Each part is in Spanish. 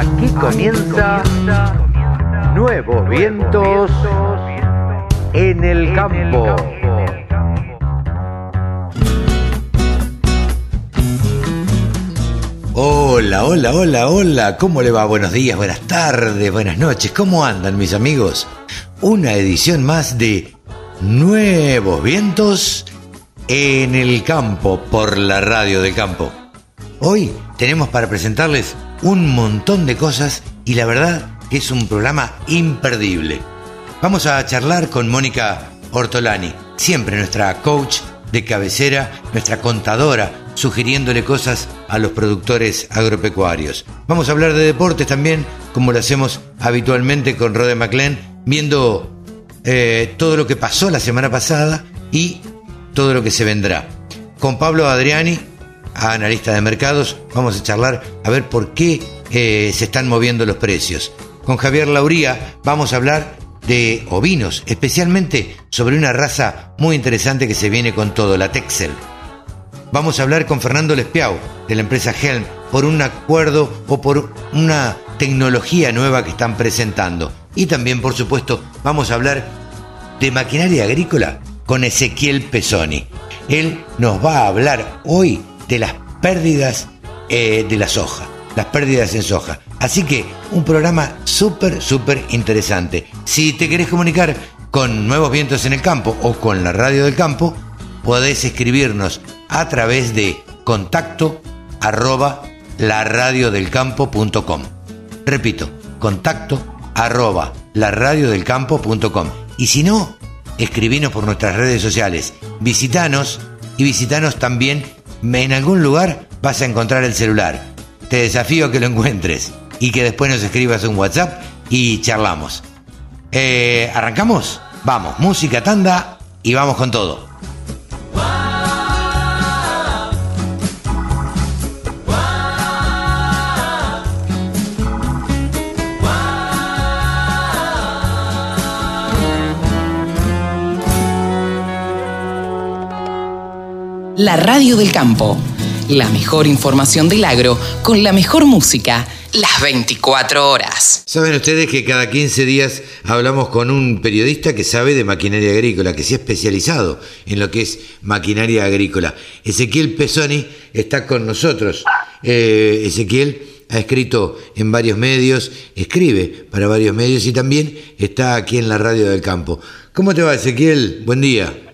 Aquí comienza Nuevos Vientos en el Campo. Hola, hola, hola, hola, ¿cómo le va? Buenos días, buenas tardes, buenas noches, ¿cómo andan mis amigos? Una edición más de Nuevos Vientos en el Campo por la radio del campo. Hoy tenemos para presentarles un montón de cosas y la verdad que es un programa imperdible. Vamos a charlar con Mónica Ortolani, siempre nuestra coach de cabecera, nuestra contadora, sugiriéndole cosas a los productores agropecuarios. Vamos a hablar de deportes también, como lo hacemos habitualmente con Rode McLean, viendo eh, todo lo que pasó la semana pasada y todo lo que se vendrá. Con Pablo Adriani, analista de mercados, vamos a charlar a ver por qué eh, se están moviendo los precios. Con Javier Lauría vamos a hablar de ovinos, especialmente sobre una raza muy interesante que se viene con todo, la Texel. Vamos a hablar con Fernando Lespiau, de la empresa Helm, por un acuerdo o por una tecnología nueva que están presentando. Y también, por supuesto, vamos a hablar de maquinaria agrícola con Ezequiel Pesoni. Él nos va a hablar hoy de las pérdidas eh, de la soja, las pérdidas en soja. Así que un programa súper, súper interesante. Si te querés comunicar con Nuevos Vientos en el Campo o con la Radio del Campo, podés escribirnos a través de contacto arroba laradiodelcampo.com. Repito, contacto arroba laradiodelcampo.com. Y si no, escribinos por nuestras redes sociales, visitanos y visitanos también, en algún lugar vas a encontrar el celular. Te desafío a que lo encuentres y que después nos escribas un WhatsApp y charlamos. Eh, ¿Arrancamos? Vamos, música tanda y vamos con todo. La radio del campo. La mejor información del agro con la mejor música las 24 horas. Saben ustedes que cada 15 días hablamos con un periodista que sabe de maquinaria agrícola, que se ha especializado en lo que es maquinaria agrícola. Ezequiel Pesoni está con nosotros. Eh, Ezequiel ha escrito en varios medios, escribe para varios medios y también está aquí en la radio del campo. ¿Cómo te va Ezequiel? Buen día.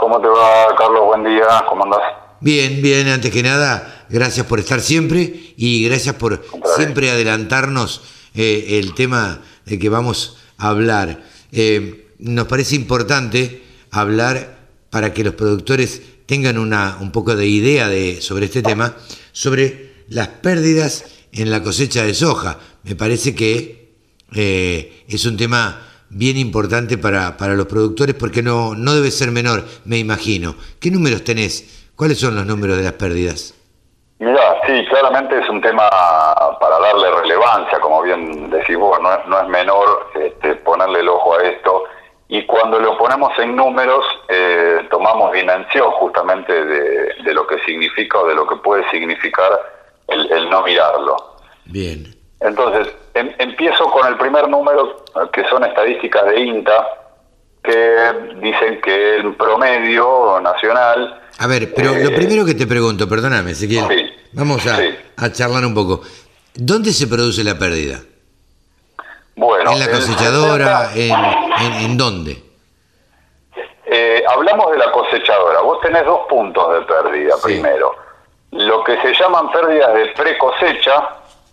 ¿Cómo te va, Carlos? Buen día, ¿cómo andás? Bien, bien, antes que nada, gracias por estar siempre y gracias por siempre adelantarnos eh, el tema de que vamos a hablar. Eh, nos parece importante hablar para que los productores tengan una, un poco de idea de, sobre este tema, sobre las pérdidas en la cosecha de soja. Me parece que eh, es un tema bien importante para, para los productores porque no, no debe ser menor, me imagino. ¿Qué números tenés? ¿Cuáles son los números de las pérdidas? Mira, sí, claramente es un tema para darle relevancia, como bien decís vos, no es, no es menor este, ponerle el ojo a esto. Y cuando lo ponemos en números, eh, tomamos dimensión justamente de, de, lo que significa o de lo que puede significar el, el no mirarlo. Bien. Entonces, em, empiezo con el primer número, que son estadísticas de INTA, que dicen que el promedio nacional... A ver, pero eh, lo primero que te pregunto, perdóname, Ezequiel, sí, vamos a, sí. a, charlar un poco. ¿Dónde se produce la pérdida? Bueno, ¿En la cosechadora? En, en, en, dónde? Eh, hablamos de la cosechadora. Vos tenés dos puntos de pérdida sí. primero. Lo que se llaman pérdidas de pre-cosecha,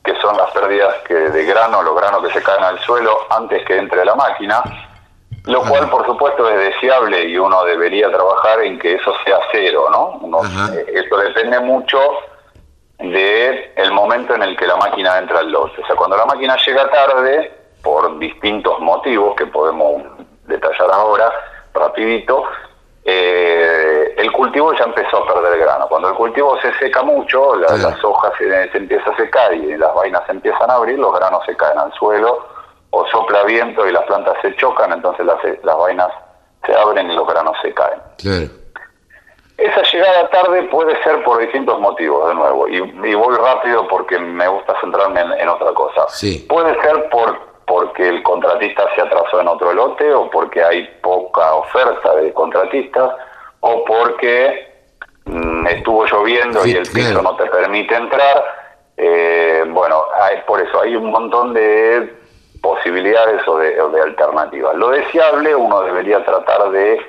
que son las pérdidas que de grano, los granos que se caen al suelo antes que entre la máquina, lo Ajá. cual por supuesto es deseable y uno debería trabajar en que eso sea cero, ¿no? Uno, eh, eso depende mucho de el momento en el que la máquina entra al lote. O sea, cuando la máquina llega tarde, por distintos motivos que podemos detallar ahora, rapidito, eh, el cultivo ya empezó a perder grano. Cuando el cultivo se seca mucho, la, sí. las hojas se, se, empieza a secar y las vainas se empiezan a abrir, los granos se caen al suelo, o sopla viento y las plantas se chocan, entonces las, las vainas se abren y los granos se caen. Claro. Esa llegada tarde puede ser por distintos motivos, de nuevo, y, voy rápido porque me gusta centrarme en, otra cosa. Puede ser por porque el contratista se atrasó en otro lote o porque hay poca oferta de contratistas o porque mm, estuvo lloviendo y el piso no te permite entrar. Eh, bueno, hay, por eso hay un montón de posibilidades o de, o de alternativas. Lo deseable uno debería tratar de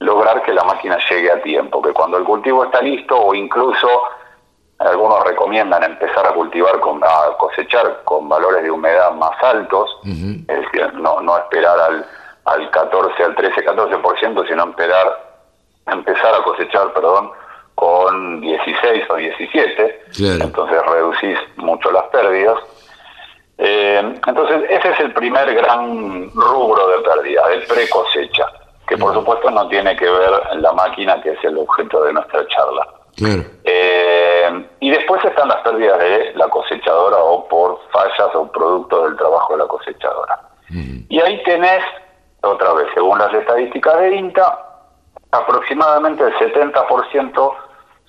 lograr que la máquina llegue a tiempo, que cuando el cultivo está listo o incluso algunos recomiendan empezar a cultivar, con, a cosechar con valores de humedad más altos, es decir, no, no esperar al, al 14, al 13, 14%, sino esperar, empezar a cosechar, perdón, con 16 o 17, entonces reducís mucho las pérdidas. Eh, entonces ese es el primer gran rubro de pérdida, de pre cosecha, que por supuesto no tiene que ver la máquina, que es el objeto de nuestra charla. Eh, y después están las pérdidas de la cosechadora o por fallas o producto del trabajo de la cosechadora. Y ahí tenés, otra vez, según las estadísticas de INTA, aproximadamente el 70%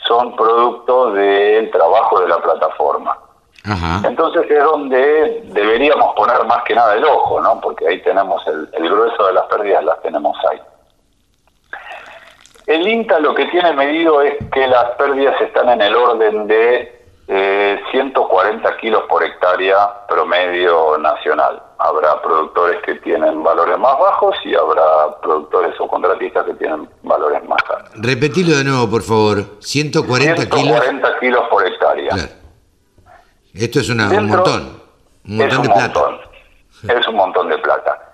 son producto del trabajo de la plataforma. Entonces es donde deberíamos poner más que nada el ojo, ¿no? Porque ahí tenemos el, el grueso de las pérdidas, las tenemos ahí. El INTA lo que tiene medido es que las pérdidas están en el orden de 140 eh, kilos por hectárea promedio nacional. Habrá productores que tienen valores más bajos y habrá productores o contratistas que tienen valores más altos. Repetilo de nuevo, por favor. 140, 140 kilos. por hectárea. Esto es un montón. Un montón de plata. Es un montón de plata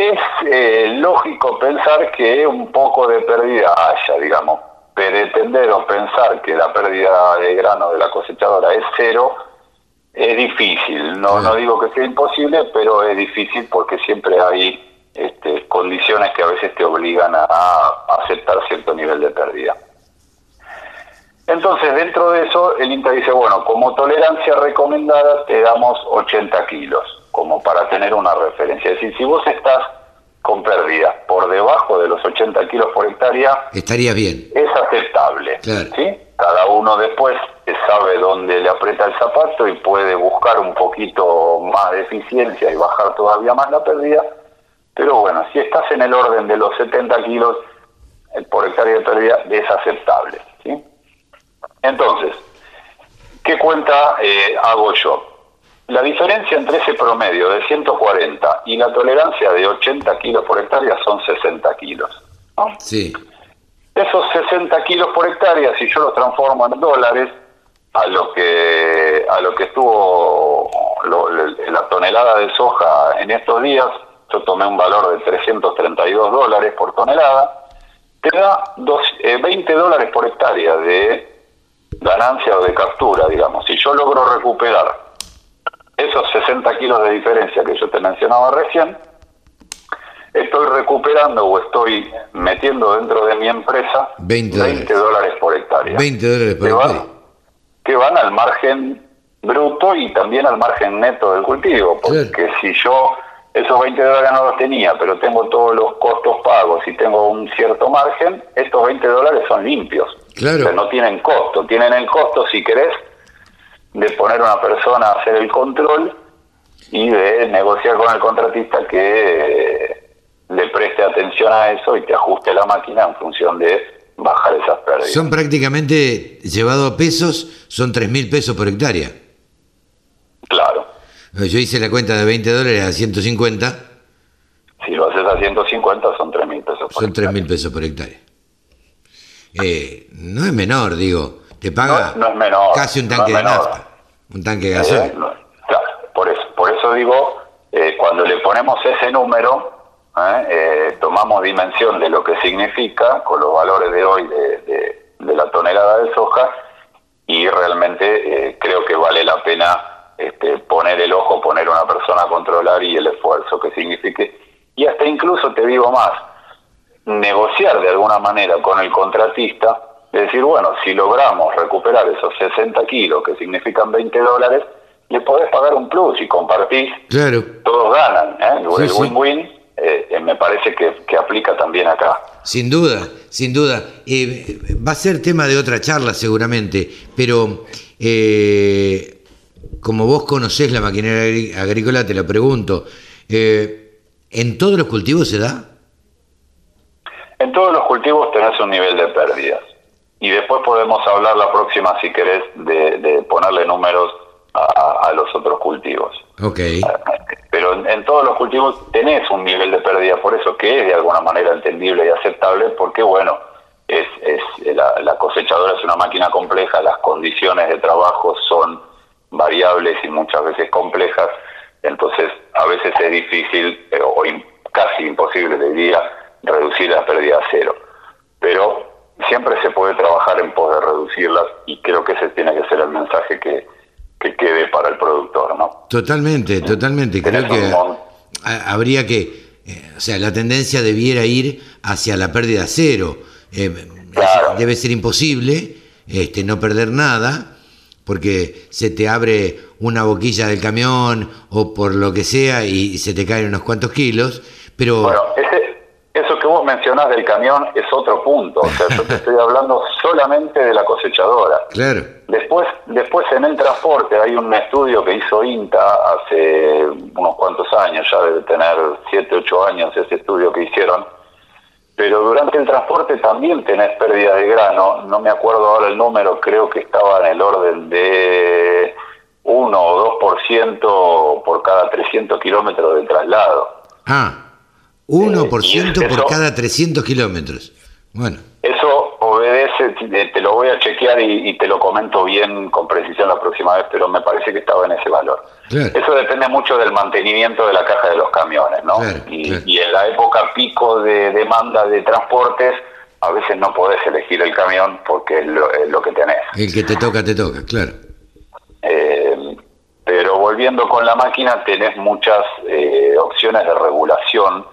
es eh, lógico pensar que un poco de pérdida haya, digamos. Pretender o pensar que la pérdida de grano de la cosechadora es cero es difícil. No, no digo que sea imposible, pero es difícil porque siempre hay este, condiciones que a veces te obligan a, aceptar cierto nivel de pérdida. Entonces, dentro de eso, el INTA dice, bueno, como tolerancia recomendada te damos 80 kilos como para tener una referencia. Es decir, si vos estás con pérdidas por debajo de los 80 kilos por hectárea, estaría bien. Es aceptable. ¿sí? Cada uno después sabe dónde le aprieta el zapato y puede buscar un poquito más de eficiencia y bajar todavía más la pérdida. Pero bueno, si estás en el orden de los 70 kilos por hectárea de pérdida, es aceptable. ¿sí? Entonces, ¿qué cuenta eh, hago yo? La diferencia entre ese promedio de 140 y la tolerancia de 80 kilos por hectárea son 60 kilos. Sí. Esos 60 kilos por hectárea, si yo los transformo en dólares, a lo que a lo que estuvo la tonelada de soja en estos días, yo tomé un valor de 332 dólares por tonelada, te da 20 eh, dólares por hectárea de ganancia o de captura, digamos. Si yo logro recuperar esos 60 kilos de diferencia que yo te mencionaba recién, estoy recuperando o estoy metiendo dentro de mi empresa 20 dólares, por hectárea. 20 dólares por hectárea. que van al margen bruto y también al margen neto del cultivo, porque si yo esos 20 dólares no los tenía, pero tengo todos los costos pagos y tengo un cierto margen, estos 20 dólares son limpios. Claro. no tienen costo, tienen el costo, si querés, de poner a una persona a hacer el control y de negociar con el contratista que eh, le preste atención a eso y te ajuste la máquina en función de bajar esas pérdidas. Son prácticamente, llevado a pesos, son 3 mil pesos por hectárea. Claro. Yo hice la cuenta de 20 dólares a 150. Si lo haces a 150 son 3 mil pesos por Son 3 mil pesos por hectárea. Eh, no es menor, digo. Te paga casi un tanque de nafta, un tanque de gasoil. claro, por eso, por eso digo, eh, cuando le ponemos ese número, ¿eh? Eh, tomamos dimensión de lo que significa con los valores de hoy de, la tonelada de soja y realmente creo que vale la pena este, poner el ojo, poner una persona a controlar y el esfuerzo que signifique. Y hasta incluso te digo más, negociar de alguna manera con el contratista es decir, bueno, si logramos recuperar esos 60 kilos, que significan 20 dólares, le podés pagar un plus y compartís. Claro. Todos ganan. ¿eh? El win-win eh, me parece que, aplica también acá. Sin duda, sin duda. Eh, va a ser tema de otra charla seguramente, pero eh, como vos conocés la maquinaria agrícola, te lo pregunto, ¿en todos los cultivos se da? En todos los cultivos tenés un nivel de pérdidas. Y después podemos hablar la próxima, si querés, de, ponerle números a, los otros cultivos. Ok. Pero en, todos los cultivos tenés un nivel de pérdida, por eso que es de alguna manera entendible y aceptable, porque bueno, es, es la, cosechadora es una máquina compleja, las condiciones de trabajo son variables y muchas veces complejas, entonces a veces es difícil eh, o casi imposible, diría, reducir la pérdida a cero. Pero siempre se puede trabajar en poder reducirlas y creo que ese tiene que ser el mensaje que, quede para el productor, ¿no? Totalmente, totalmente. Creo que habría que, eh, o sea, la tendencia debiera ir hacia la pérdida cero. Eh, debe ser imposible este, no perder nada porque se te abre una boquilla del camión o por lo que sea y se te caen unos cuantos kilos, pero... Bueno, eso que vos mencionás del camión es otro punto. O sea, yo te estoy hablando solamente de la cosechadora. Claro. Después, después en el transporte hay un estudio que hizo INTA hace unos cuantos años, ya debe tener 7, 8 años ese estudio que hicieron. Pero durante el transporte también tenés pérdida de grano. No me acuerdo ahora el número, creo que estaba en el orden de 1 o 2% por cada 300 kilómetros de traslado. Ah. 1% por cada 300 kilómetros. Bueno. Eso obedece, te lo voy a chequear y, te lo comento bien con precisión la próxima vez, pero me parece que estaba en ese valor. Eso depende mucho del mantenimiento de la caja de los camiones, ¿no? y, en la época pico de demanda de transportes, a veces no podés elegir el camión porque es lo, que tenés. El que te toca, te toca, claro. Eh, pero volviendo con la máquina, tenés muchas eh, opciones de regulación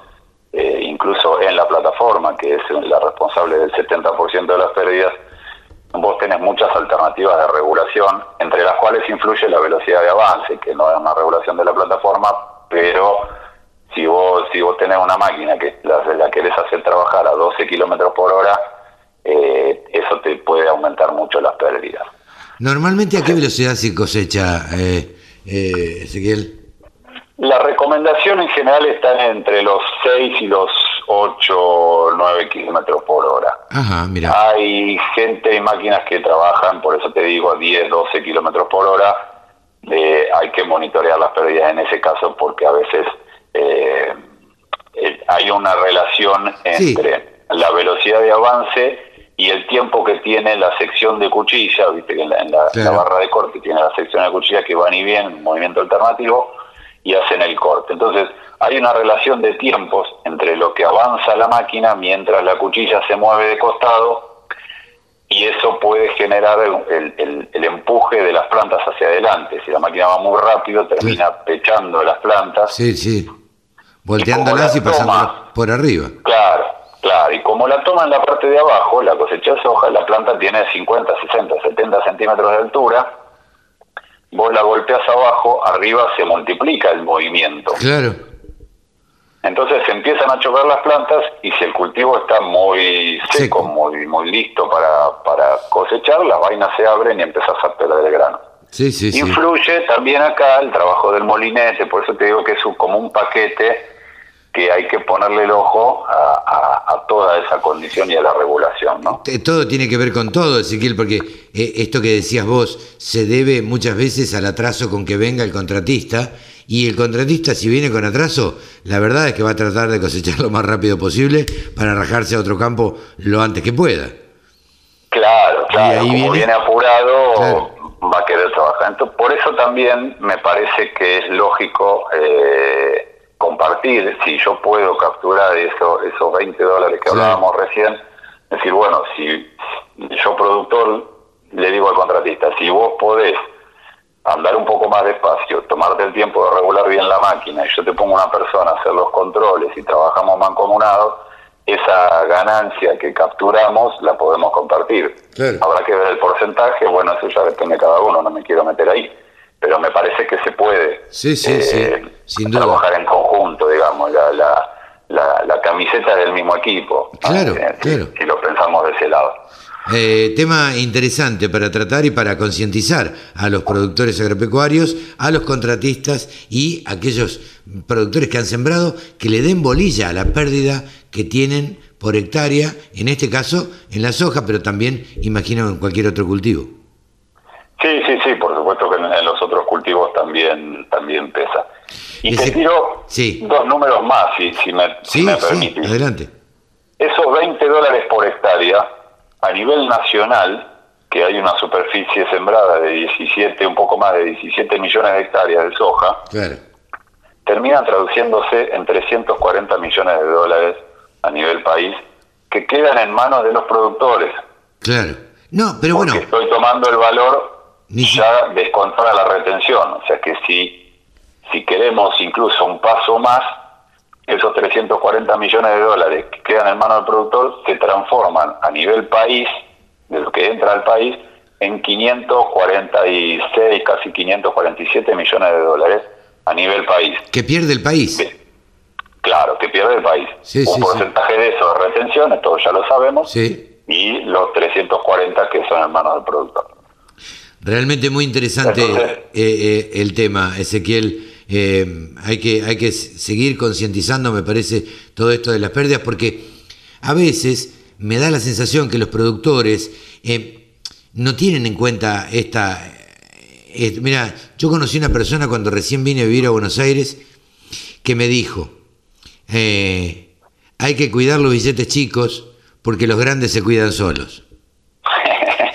eh, incluso en la plataforma, que es la responsable del 70% de las pérdidas, vos tenés muchas alternativas de regulación, entre las cuales influye la velocidad de avance, que no es una regulación de la plataforma, pero si vos si vos tenés una máquina que la, la querés hacer trabajar a 12 kilómetros por hora, eh, eso te puede aumentar mucho las pérdidas. Normalmente, ¿a qué velocidad se cosecha, eh, eh, Ezequiel? La recomendación en general está entre los 6 y los 8 o 9 kilómetros por hora. Ajá, mira. Hay gente y máquinas que trabajan, por eso te digo, a 10, 12 kilómetros por hora. Eh, hay que monitorear las pérdidas en ese caso porque a veces eh, hay una relación entre la velocidad de avance y el tiempo que tiene la sección de cuchilla, viste que en la, barra de corte tiene la sección de cuchilla que van y vienen, movimiento alternativo, y hacen el corte. Entonces, hay una relación de tiempos entre lo que avanza la máquina mientras la cuchilla se mueve de costado y eso puede generar el, empuje de las plantas hacia adelante. Si la máquina va muy rápido, termina pechando las plantas. Sí, sí. Volteándolas y, pasando por arriba. Claro, claro. Y como la toma en la parte de abajo, la cosecha de soja, la planta tiene 50, 60, 70 centímetros de altura vos la golpeas abajo, arriba se multiplica el movimiento. Claro. Entonces se empiezan a chocar las plantas y si el cultivo está muy seco, Muy, muy listo para, para cosechar, las vainas se abren y empezás a perder el grano. Sí, sí, Influye también acá el trabajo del molinete, por eso te digo que es como un paquete que hay que ponerle el ojo a, toda esa condición y a la regulación, ¿no? Todo tiene que ver con todo, Ezequiel, porque eh, esto que decías vos se debe muchas veces al atraso con que venga el contratista, y el contratista si viene con atraso, la verdad es que va a tratar de cosechar lo más rápido posible para rajarse a otro campo lo antes que pueda. Claro, claro, como viene, apurado... va a querer trabajar. Entonces, por eso también me parece que es lógico eh, compartir, si yo puedo capturar eso, esos 20 dólares que hablábamos recién, decir, bueno, si yo productor le digo al contratista, si vos podés andar un poco más despacio, tomarte el tiempo de regular bien la máquina y yo te pongo una persona a hacer los controles y trabajamos mancomunados, esa ganancia que capturamos la podemos compartir. Habrá que ver el porcentaje, bueno, eso ya depende de cada uno, no me quiero meter ahí pero me parece que se puede sí, sí, sí, eh, trabajar en conjunto, digamos. La, la, camiseta del mismo equipo. Claro, claro. Si, lo pensamos de ese lado. Eh, tema interesante para tratar y para concientizar a los productores agropecuarios, a los contratistas y a aquellos productores que han sembrado que le den bolilla a la pérdida que tienen por hectárea, en este caso en la soja, pero también imagino en cualquier otro cultivo. Sí, sí, sí, por supuesto que en los otros cultivos también, pesa. Y te tiro dos números más, si, si me, sí, Sí, adelante. Esos 20 dólares por hectárea, a nivel nacional, que hay una superficie sembrada de 17, un poco más de 17 millones de hectáreas de soja, terminan traduciéndose en 340 millones de dólares a nivel país que quedan en manos de los productores. Claro. No, pero Porque estoy tomando el valor ya descontada la retención. O sea que si, si queremos incluso un paso más, esos 340 millones de dólares que quedan en manos del productor se transforman a nivel país, de lo que entra al país, en 546, casi 547 millones de dólares a nivel país. Que pierde el país. Claro, que pierde el país. un porcentaje de eso de retención, todos ya lo sabemos, y los 340 que son en manos del productor. Realmente muy interesante eh, eh, el tema, Ezequiel. Eh, hay, que, hay que seguir concientizando, me parece, todo esto de las pérdidas, porque a veces me da la sensación que los productores no tienen en cuenta esta... mira, yo conocí una persona cuando recién vine a vivir a Buenos Aires que me dijo, hay que cuidar los billetes chicos porque los grandes se cuidan solos.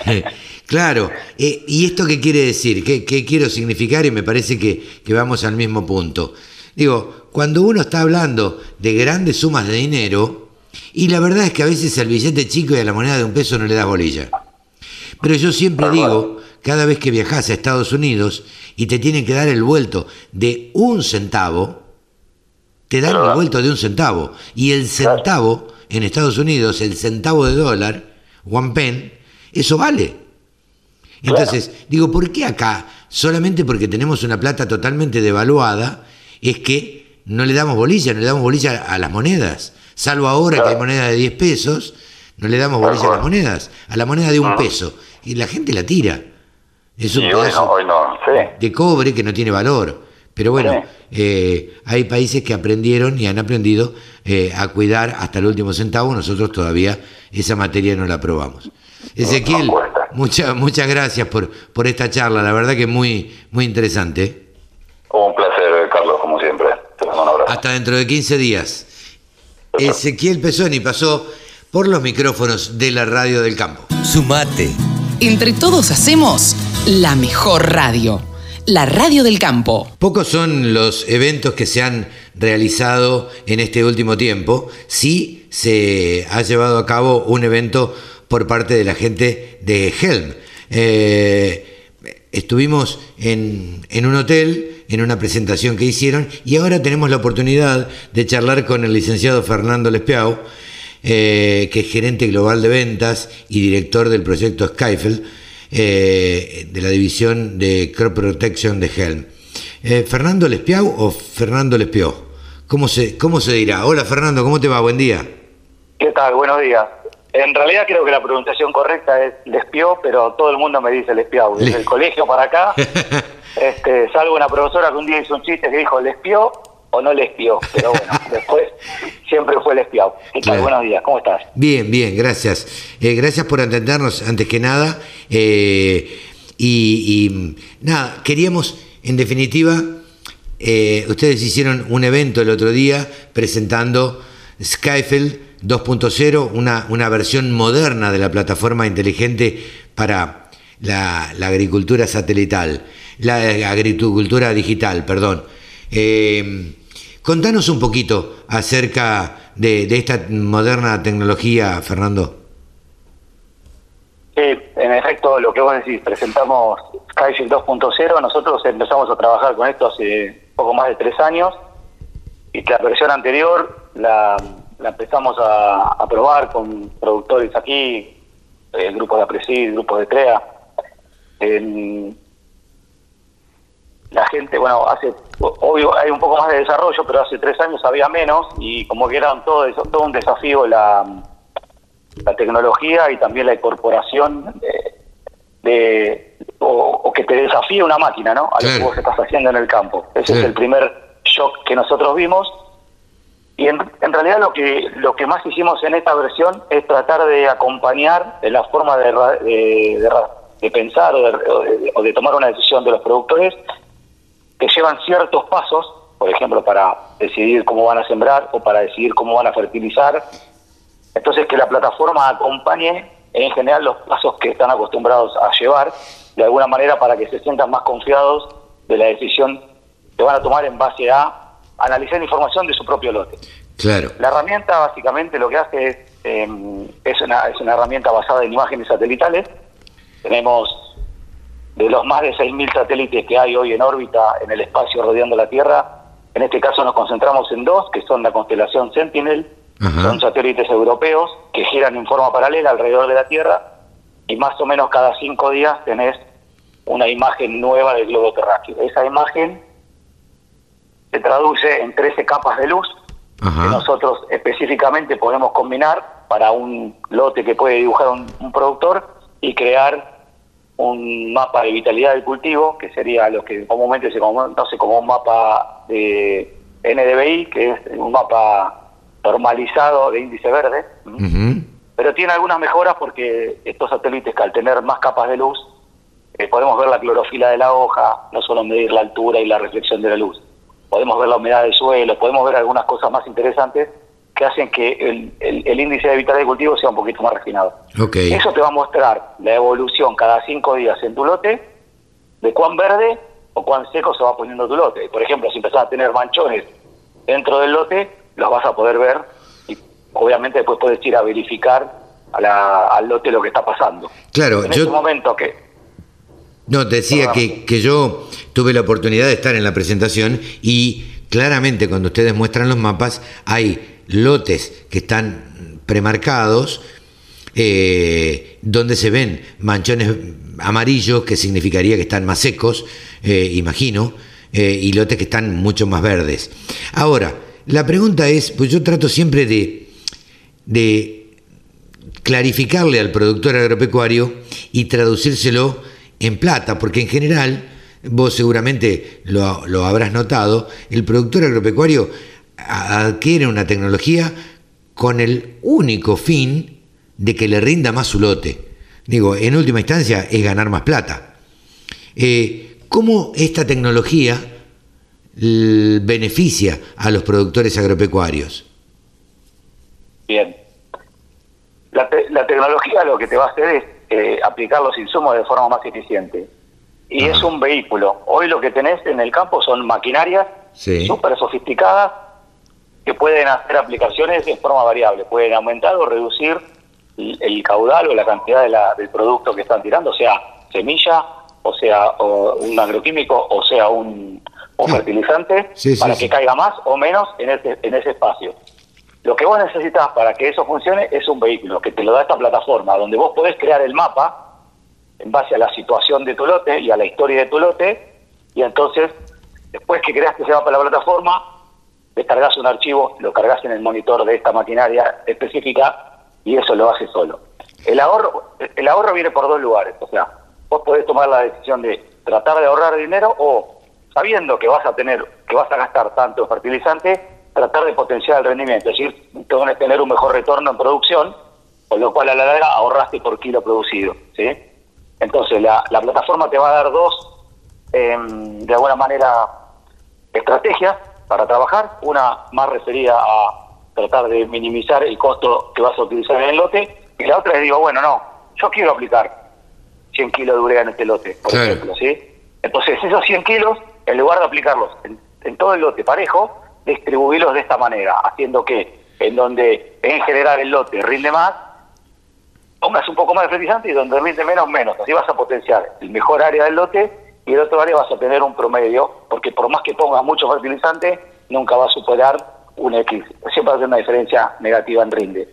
Claro, eh, ¿y esto qué quiere decir? ¿Qué, quiero significar? Y me parece que, vamos al mismo punto. Digo, cuando uno está hablando de grandes sumas de dinero, y la verdad es que a veces al billete chico y a la moneda de un peso no le das bolilla. Pero yo siempre digo, cada vez que viajas a Estados Unidos y te tienen que dar el vuelto de un centavo, te dan el vuelto de un centavo. Y el centavo en Estados Unidos, el centavo de dólar, one pen, eso vale. Entonces, digo, ¿por qué acá, solamente porque tenemos una plata totalmente devaluada, es que no le damos bolilla, no le damos bolilla a las monedas? Salvo ahora que hay monedas de 10 pesos, no le damos bolilla a las monedas, a la moneda de un peso. Y la gente la tira. Es un pedazo de cobre que no tiene valor. Pero bueno, eh, hay países que aprendieron y han aprendido eh, a cuidar hasta el último centavo. Nosotros todavía esa materia no la probamos. Ezequiel, muchas muchas gracias por, por esta charla, la verdad que muy, muy interesante. Un placer, Carlos, como siempre. Hasta dentro de 15 días. Ezequiel Pesoni pasó por los micrófonos de la radio del campo. Sumate. Entre todos hacemos la mejor radio, la radio del campo. Pocos son los eventos que se han realizado en este último tiempo. Sí se ha llevado a cabo un evento por parte de la gente de Helm. Eh, estuvimos en, un hotel, en una presentación que hicieron, y ahora tenemos la oportunidad de charlar con el licenciado Fernando Lespiau, eh, que es gerente global de ventas y director del proyecto Skyfell, eh, de la división de Crop Protection de Helm. ¿Fernando Lespiau o Fernando Lespiau? ¿Cómo se, ¿Cómo se dirá? Hola Fernando, ¿cómo te va? Buen día. ¿Qué tal? Buenos días. En realidad creo que la pronunciación correcta es Lespió, pero todo el mundo me dice Lespiau. Desde el colegio para acá, este, salvo una profesora que un día hizo un chiste que dijo Lespió o no Lespió, pero bueno, después siempre fue Lespiau. ¿Qué tal? Buenos días, ¿cómo estás? Bien, bien, gracias. Eh, gracias por atendernos antes que nada. Eh, y, nada, queríamos, en definitiva, eh, ustedes hicieron un evento el otro día presentando Skyfell 2.0, una, una versión moderna de la plataforma inteligente para la, agricultura satelital, la agricultura digital, perdón. Eh, contanos un poquito acerca de, esta moderna tecnología, Fernando. Sí, en efecto, lo que vos decís, presentamos Skyfield 2.0, nosotros empezamos a trabajar con esto hace poco más de tres años y la versión anterior la la empezamos a, probar con productores aquí, eh, grupos de Apresid, grupos de CREA. la gente, bueno, hace, obvio hay un poco más de desarrollo, pero hace tres años había menos y como que era todo, eso, todo un desafío la, la tecnología y también la incorporación de, o, que te desafíe una máquina, ¿no? A lo que vos estás haciendo en el campo. Ese es el primer shock que nosotros vimos. Y en, realidad lo que lo que más hicimos en esta versión es tratar de acompañar la forma de, de, de, pensar o de, o de tomar una decisión de los productores que llevan ciertos pasos, por ejemplo, para decidir cómo van a sembrar o para decidir cómo van a fertilizar. Entonces, que la plataforma acompañe en general los pasos que están acostumbrados a llevar, de alguna manera para que se sientan más confiados de la decisión que van a tomar en base a analizar información de su propio lote. Claro. La herramienta básicamente lo que hace es, em, es, una, es una herramienta basada en imágenes satelitales. Tenemos de los más de 6.000 satélites que hay hoy en órbita en el espacio rodeando la Tierra, en este caso nos concentramos en dos, que son la constelación Sentinel, son satélites europeos que giran en forma paralela alrededor de la Tierra y más o menos cada cinco días tenés una imagen nueva del globo terráqueo. Esa imagen se traduce en 13 capas de luz que nosotros específicamente podemos combinar para un lote que puede dibujar un productor y crear un mapa de vitalidad del cultivo, que sería lo que comúnmente se conoce como un mapa de NDVI, que es un mapa normalizado de índice verde, pero tiene algunas mejoras porque estos satélites que al tener más capas de luz, eh, podemos ver la clorofila de la hoja, no solo medir la altura y la reflexión de la luz, podemos ver la humedad del suelo, podemos ver algunas cosas más interesantes que hacen que el, el, índice de vitalidad de cultivo sea un poquito más refinado. Eso te va a mostrar la evolución cada cinco días en tu lote de cuán verde o cuán seco se va poniendo tu lote. Por ejemplo, si empezás a tener manchones dentro del lote, los vas a poder ver y obviamente después puedes ir a verificar a la, al lote lo que está pasando. Claro, en yo... este momento que... No, decía que, que yo tuve la oportunidad de estar en la presentación y claramente cuando ustedes muestran los mapas hay lotes que están premarcados, eh, donde se ven manchones amarillos, que significaría que están más secos, eh, imagino, eh, y lotes que están mucho más verdes. Ahora, la pregunta es, pues yo trato siempre de, de clarificarle al productor agropecuario y traducírselo en plata, porque en general, vos seguramente lo, lo habrás notado, el productor agropecuario adquiere una tecnología con el único fin de que le rinda más su lote. Digo, en última instancia es ganar más plata. Eh, ¿Cómo esta tecnología beneficia a los productores agropecuarios? Bien. La, tecnología lo que te va a hacer es eh, aplicar los insumos de forma más eficiente. Y es un vehículo. Hoy lo que tenés en el campo son maquinarias súper sofisticadas que pueden hacer aplicaciones en forma variable, pueden aumentar o reducir el, caudal o la cantidad de la, del producto que están tirando, sea, semilla, o sea, un agroquímico, o sea, un, fertilizante, para que caiga más o menos en ese, en ese espacio. Lo que vos necesitas para que eso funcione es un vehículo que te lo da esta plataforma, donde vos podés crear el mapa en base a la situación de tu lote y a la historia de tu lote, y entonces, después que creaste ese mapa en la plataforma, descargas un archivo, lo cargas en el monitor de esta maquinaria específica y eso lo hace solo. El ahorro, el ahorro viene por dos lugares, o sea, vos podés tomar la decisión de tratar de ahorrar dinero o sabiendo que vas a tener, que vas a gastar tanto fertilizante, tratar de potenciar el rendimiento, es decir, a tener un mejor retorno en producción, con lo cual a la larga ahorraste por kilo producido, ¿sí? Entonces la, la plataforma te va a dar dos, em, de alguna manera, estrategias para trabajar, una más referida a tratar de minimizar el costo que vas a utilizar en el lote, y la otra es digo, bueno, no, yo quiero aplicar 100 kilos de urea en este lote, por ejemplo, ¿sí? Entonces, esos 100 kilos, en lugar de aplicarlos en, todo el lote parejo, distribuirlos de esta manera, haciendo que en donde en general el lote rinde más, pongas un poco más de fertilizante y donde rinde menos, menos. Así vas a potenciar el mejor área del lote y el otro área vas a tener un promedio, porque por más que pongas mucho fertilizante, nunca va a superar un X. Siempre va a haber una diferencia negativa en rinde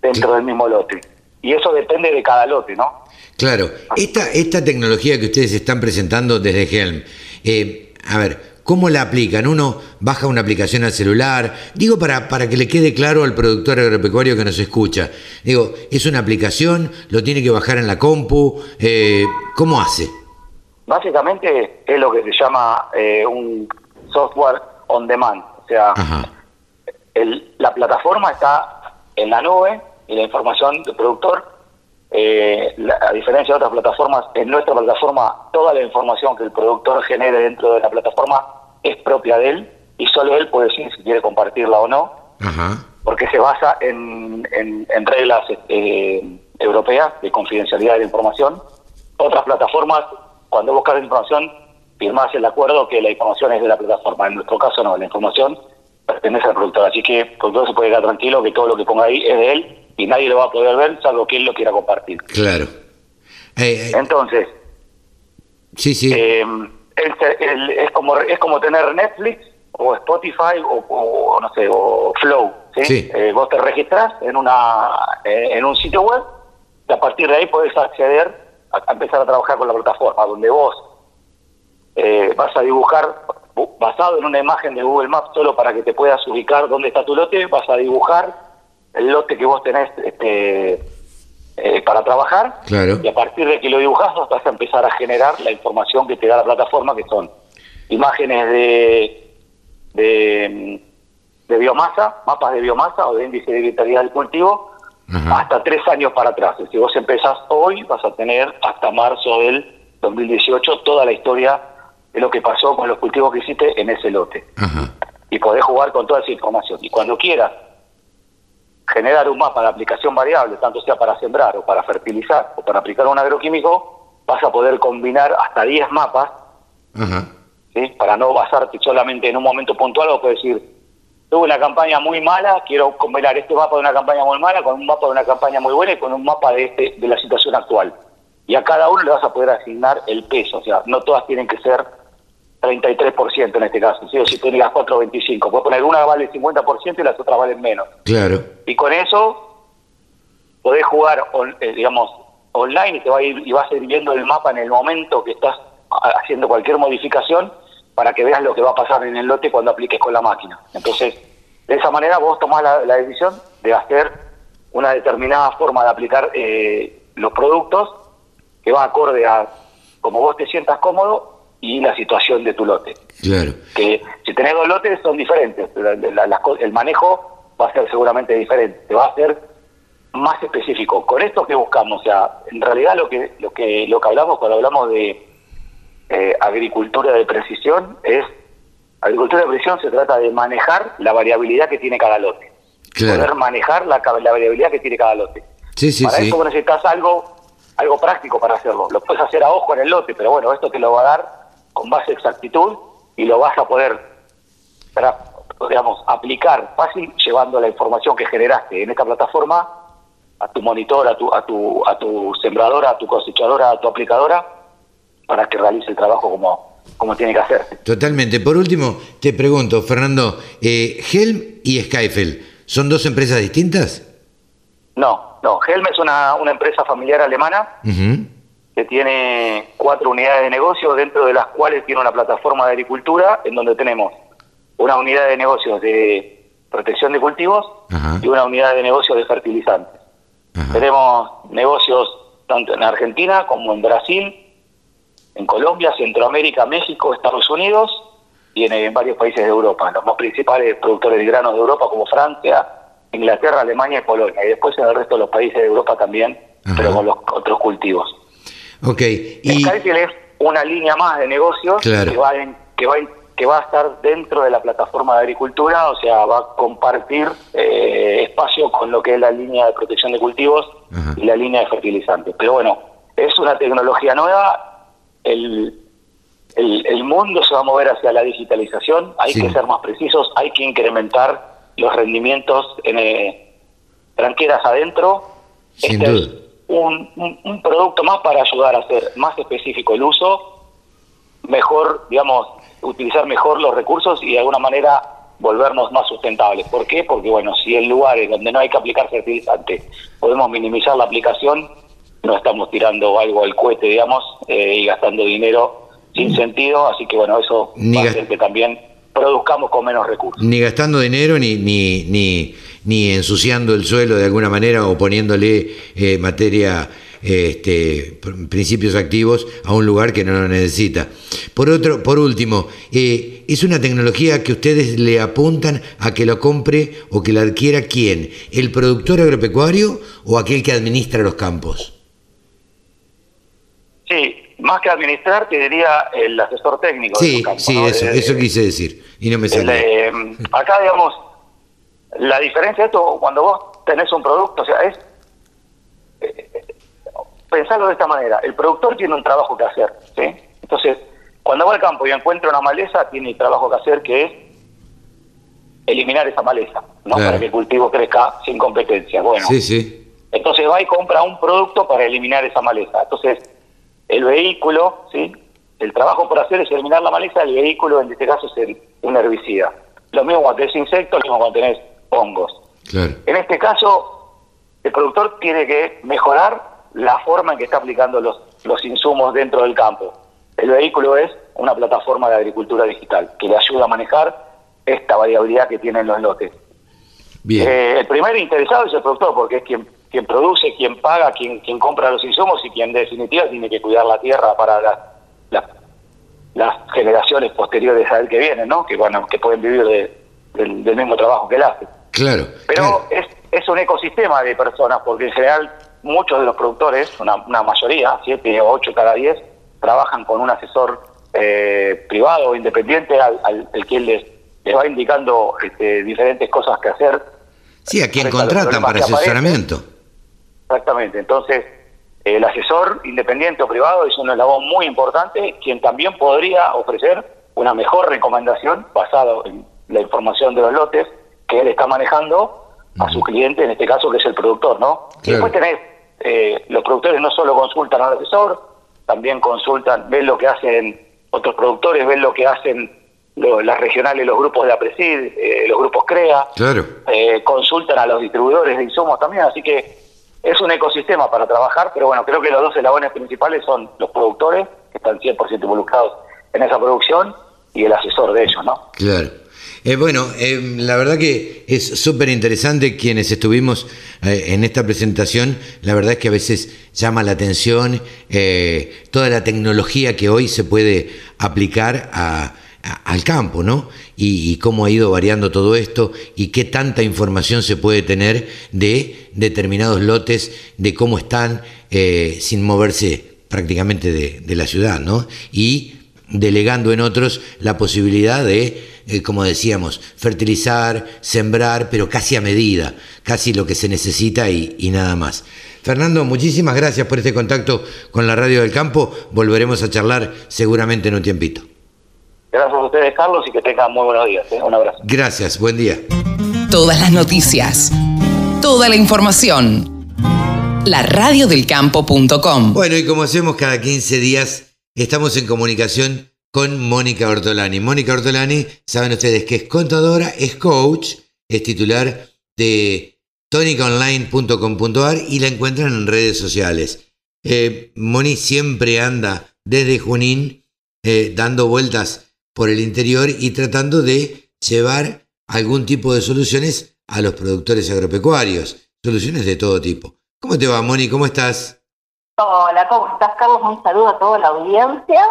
dentro del mismo lote. Y eso depende de cada lote, ¿no? Claro. Esta, esta tecnología que ustedes están presentando desde Helm, eh, a ver, ¿cómo la aplican? Uno baja una aplicación al celular. Digo para, para que le quede claro al productor agropecuario que nos escucha. Digo, ¿es una aplicación? ¿Lo tiene que bajar en la compu? Eh, ¿Cómo hace? Básicamente es lo que se llama eh, un software on demand. O sea, el, la plataforma está en la nube y la información del productor eh, a diferencia de otras plataformas, en nuestra plataforma toda la información que el productor genere dentro de la plataforma es propia de él y solo él puede decir si quiere compartirla o no, porque se basa en, en, reglas eh, europeas de confidencialidad de la información. Otras plataformas, cuando buscas la información, firmas el acuerdo que la información es de la plataforma. En nuestro caso no, la información pertenece al productor. Así que el productor se puede quedar tranquilo que todo lo que ponga ahí es de él y nadie lo va a poder ver salvo que él lo quiera compartir. Claro. Eh, eh, Entonces, sí, sí. Eh, es como es como tener Netflix o Spotify o, no sé o Flow. ¿sí? vos te registras en una en un sitio web y a partir de ahí podés acceder a, empezar a trabajar con la plataforma donde vos vas a dibujar basado en una imagen de Google Maps solo para que te puedas ubicar dónde está tu lote, vas a dibujar el lote que vos tenés este, eh, para trabajar claro. y a partir de que lo dibujás vas a empezar a generar la información que te da la plataforma que son imágenes de, de, biomasa, mapas de biomasa o de índice de vitalidad del cultivo hasta tres años para atrás. Si vos empezás hoy vas a tener hasta marzo del 2018 toda la historia de lo que pasó con los cultivos que hiciste en ese lote. Y podés jugar con toda esa información. Y cuando quieras generar un mapa de aplicación variable, tanto sea para sembrar o para fertilizar o para aplicar un agroquímico, vas a poder combinar hasta 10 mapas, ¿sí? para no basarte solamente en un momento puntual o puedes decir, tuve una campaña muy mala, quiero combinar este mapa de una campaña muy mala con un mapa de una campaña muy buena y con un mapa de, este, de la situación actual. Y a cada uno le vas a poder asignar el peso, o sea, no todas tienen que ser 33% en este caso, ¿sí? si tiene las 4.25. Puedes poner una vale 50% y las otras valen menos. Claro. Y con eso podés jugar, eh, digamos, online y, te va a ir, y vas a ir viendo el mapa en el momento que estás haciendo cualquier modificación para que veas lo que va a pasar en el lote cuando apliques con la máquina. Entonces, de esa manera vos tomás la, decisión de hacer una determinada forma de aplicar eh, los productos que va acorde a como vos te sientas cómodo y la situación de tu lote. Claro. Que si tenés dos lotes son diferentes, pero el manejo va a ser seguramente diferente, va a ser más específico. Con esto que buscamos, o sea, en realidad lo que lo que lo que hablamos cuando hablamos de eh, agricultura de precisión es agricultura de precisión se trata de manejar la variabilidad que tiene cada lote. Claro. Poder manejar la, la variabilidad que tiene cada lote. Sí, sí, para sí. eso necesitas algo algo práctico para hacerlo. Lo puedes hacer a ojo en el lote, pero bueno, esto te lo va a dar con base exactitud y lo vas a poder, digamos, aplicar fácil llevando la información que generaste en esta plataforma a tu monitor, a tu, a tu, a tu sembradora, a tu cosechadora, a tu aplicadora, para que realice el trabajo como, como tiene que hacer. Totalmente. Por último, te pregunto, Fernando, eh, Helm y Skyfel, ¿son dos empresas distintas? No, no. Helm es una, una empresa familiar alemana que tiene cuatro unidades de negocio, dentro de las cuales tiene una plataforma de agricultura, en donde tenemos una unidad de negocios de protección de cultivos y una unidad de negocios de fertilizantes. Tenemos negocios tanto en Argentina como en Brasil, en Colombia, Centroamérica, México, Estados Unidos y en, varios países de Europa. Los más principales productores de granos de Europa como Francia, Inglaterra, Alemania y Polonia. Y después en el resto de los países de Europa también, pero con los otros cultivos. Ok. Y... es una línea más de negocios que, va que, va que va a estar dentro de la plataforma de agricultura, o sea, va a compartir eh, espacio con lo que es la línea de protección de cultivos y la línea de fertilizantes. Pero bueno, es una tecnología nueva, el, el, mundo se va a mover hacia la digitalización, hay que ser más precisos, hay que incrementar los rendimientos en eh, tranqueras adentro. Sin este duda un, un, producto más para ayudar a hacer más específico el uso, mejor, digamos, utilizar mejor los recursos y de alguna manera volvernos más sustentables. ¿Por qué? Porque, bueno, si en lugares donde no hay que aplicar fertilizante podemos minimizar la aplicación, no estamos tirando algo al cohete, digamos, eh, y gastando dinero sin sentido, así que bueno, eso va a hacer que también produzcamos con menos recursos. Ni gastando dinero ni, ni, ni, ni ensuciando el suelo de alguna manera o poniéndole eh, materia este, principios activos a un lugar que no lo necesita. Por otro, por último, eh, es una tecnología que ustedes le apuntan a que lo compre o que la adquiera quién, el productor agropecuario o aquel que administra los campos. Sí, más que administrar, te diría el asesor técnico. Sí, sí, eso, eh, eso quise decir y no me sale. Eh, acá, digamos, la diferencia de esto, cuando vos tenés un producto, o sea, es pensarlo de esta manera, el productor tiene un trabajo que hacer, ¿sí? Entonces, cuando va al campo y encuentra una maleza, tiene el trabajo que hacer que es eliminar esa maleza, ¿no? Para que el cultivo crezca sin competencia. Bueno, sí, sí. entonces va y compra un producto para eliminar esa maleza. Entonces, el vehículo, ¿sí? El trabajo por hacer es eliminar la maleza, el vehículo en este caso es el, un herbicida. Lo mismo cuando tenés insectos, lo mismo cuando tenés hongos. Claro. En este caso, el productor tiene que mejorar la forma en que está aplicando los, los insumos dentro del campo. El vehículo es una plataforma de agricultura digital que le ayuda a manejar esta variabilidad que tienen los lotes. Bien. Eh, el primer interesado es el productor, porque es quien, quien produce, quien paga, quien, quien compra los insumos y quien en definitiva tiene que cuidar la tierra para las generaciones posteriores a él que vienen, ¿no? que, bueno, que pueden vivir del mismo trabajo que él hace. Claro. Pero Es, es un ecosistema de personas, porque en general muchos de los productores, una, mayoría, siete o ocho cada diez, trabajan con un asesor eh, privado o independiente al, al, que les, les, va indicando este, diferentes cosas que hacer. Sí, a quien contratan para asesoramiento. Exactamente, entonces el asesor independiente o privado es un eslabón muy importante, quien también podría ofrecer una mejor recomendación basado en la información de los lotes que él está manejando a su cliente, en este caso que es el productor, ¿no? Y después tenés, eh, los productores no solo consultan al asesor, también consultan, ven lo que hacen otros productores, ven lo que hacen las regionales, los grupos de APRESID, eh, los grupos CREA, claro. eh, consultan a los distribuidores de insumos también, así que es un ecosistema para trabajar, pero bueno, creo que los dos eslabones principales son los productores, que están 100% involucrados en esa producción, y el asesor de ellos, ¿no? Claro. Eh, bueno, eh, la verdad que es súper interesante quienes estuvimos eh, en esta presentación. La verdad es que a veces llama la atención toda la tecnología que hoy se puede aplicar al campo, ¿no? Y, cómo ha ido variando todo esto y qué tanta información se puede tener de determinados lotes, de cómo están sin moverse prácticamente de la ciudad, ¿no? Y delegando en otros la posibilidad de eh, como decíamos, fertilizar, sembrar, pero casi a medida, casi lo que se necesita y, nada más. Fernando, muchísimas gracias por este contacto con la Radio del Campo. Volveremos a charlar seguramente en un tiempito. Gracias a ustedes, Carlos, y que tengan muy buenos días. ¿eh? Un abrazo. Gracias, buen día. Todas las noticias, toda la información. La radiodelcampo.com. Bueno, y como hacemos cada 15 días, estamos en comunicación con Mónica Ortolani. Mónica Ortolani, saben ustedes que es contadora, es coach, es titular de tonicaonline.com.ar y la encuentran en redes sociales. Eh, Moni siempre anda desde Junín eh, dando vueltas por el interior y tratando de llevar algún tipo de soluciones a los productores agropecuarios, soluciones de todo tipo. ¿Cómo te va, Moni? ¿Cómo estás? Hola, ¿cómo estás, Carlos? Un saludo a toda la audiencia.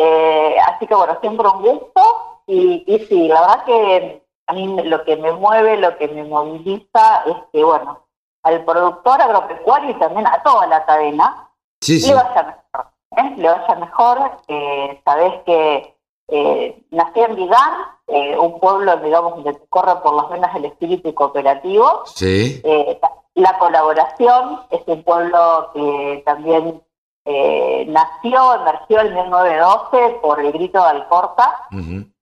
Eh, así que bueno, siempre un gusto y, y sí, la verdad que a mí lo que me mueve, lo que me moviliza es que, bueno, al productor agropecuario y también a toda la cadena le vaya mejor. ¿eh? Le vaya mejor. Eh, Sabés que eh, nací en Vigán, eh, un pueblo, digamos, donde corre por las venas el espíritu cooperativo. Sí. la colaboración es un pueblo que también eh, nació, emergió en 1912 por el grito de Alcorta.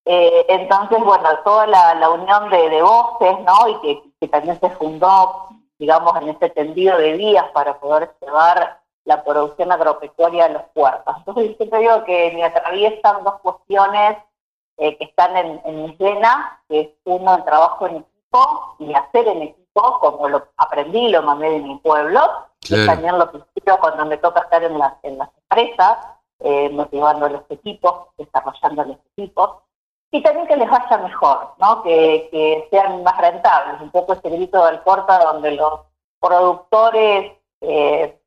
eh, entonces, bueno, toda la, unión de, voces, ¿no? Y que, también se fundó, digamos, en ese tendido de vías para poder llevar la producción agropecuaria a los puertos. Entonces, yo siempre digo que me atraviesan dos cuestiones eh, que están en, en mis venas, que es uno, el trabajo en equipo y hacer en equipo, como lo aprendí y lo mandé de mi pueblo, también lo principio cuando me toca estar en las, en las empresas, eh, motivando los equipos, desarrollando los equipos, y también que les vaya mejor, ¿no? que, que sean más rentables. Un poco ese grito del corta donde los productores eh,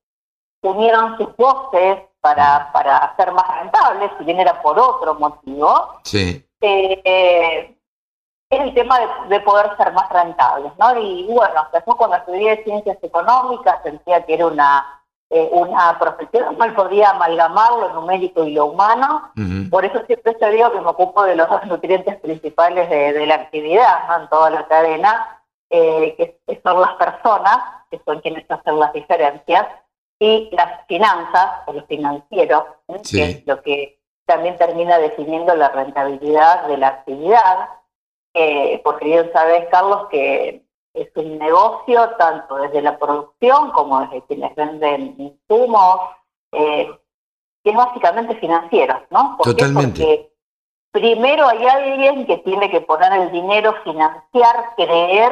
unieron sus voces para, para ser más rentables, si bien era por otro motivo. Sí. Eh, es el tema de, poder ser más rentables, ¿no? Y, bueno, después cuando estudié ciencias económicas sentía que era una eh, una profesión, no podía amalgamar lo numérico y lo humano, por eso siempre te digo que me ocupo de los dos nutrientes principales de, la actividad, ¿no? En toda la cadena, eh, que, son las personas, que son quienes hacen las diferencias, y las finanzas, o los financieros, que es lo que también termina definiendo la rentabilidad de la actividad, eh, porque bien sabes, Carlos, que es un negocio tanto desde la producción como desde quienes venden insumos, eh, que es básicamente financiero, ¿no? Totalmente. Porque primero hay alguien que tiene que poner el dinero, financiar, creer,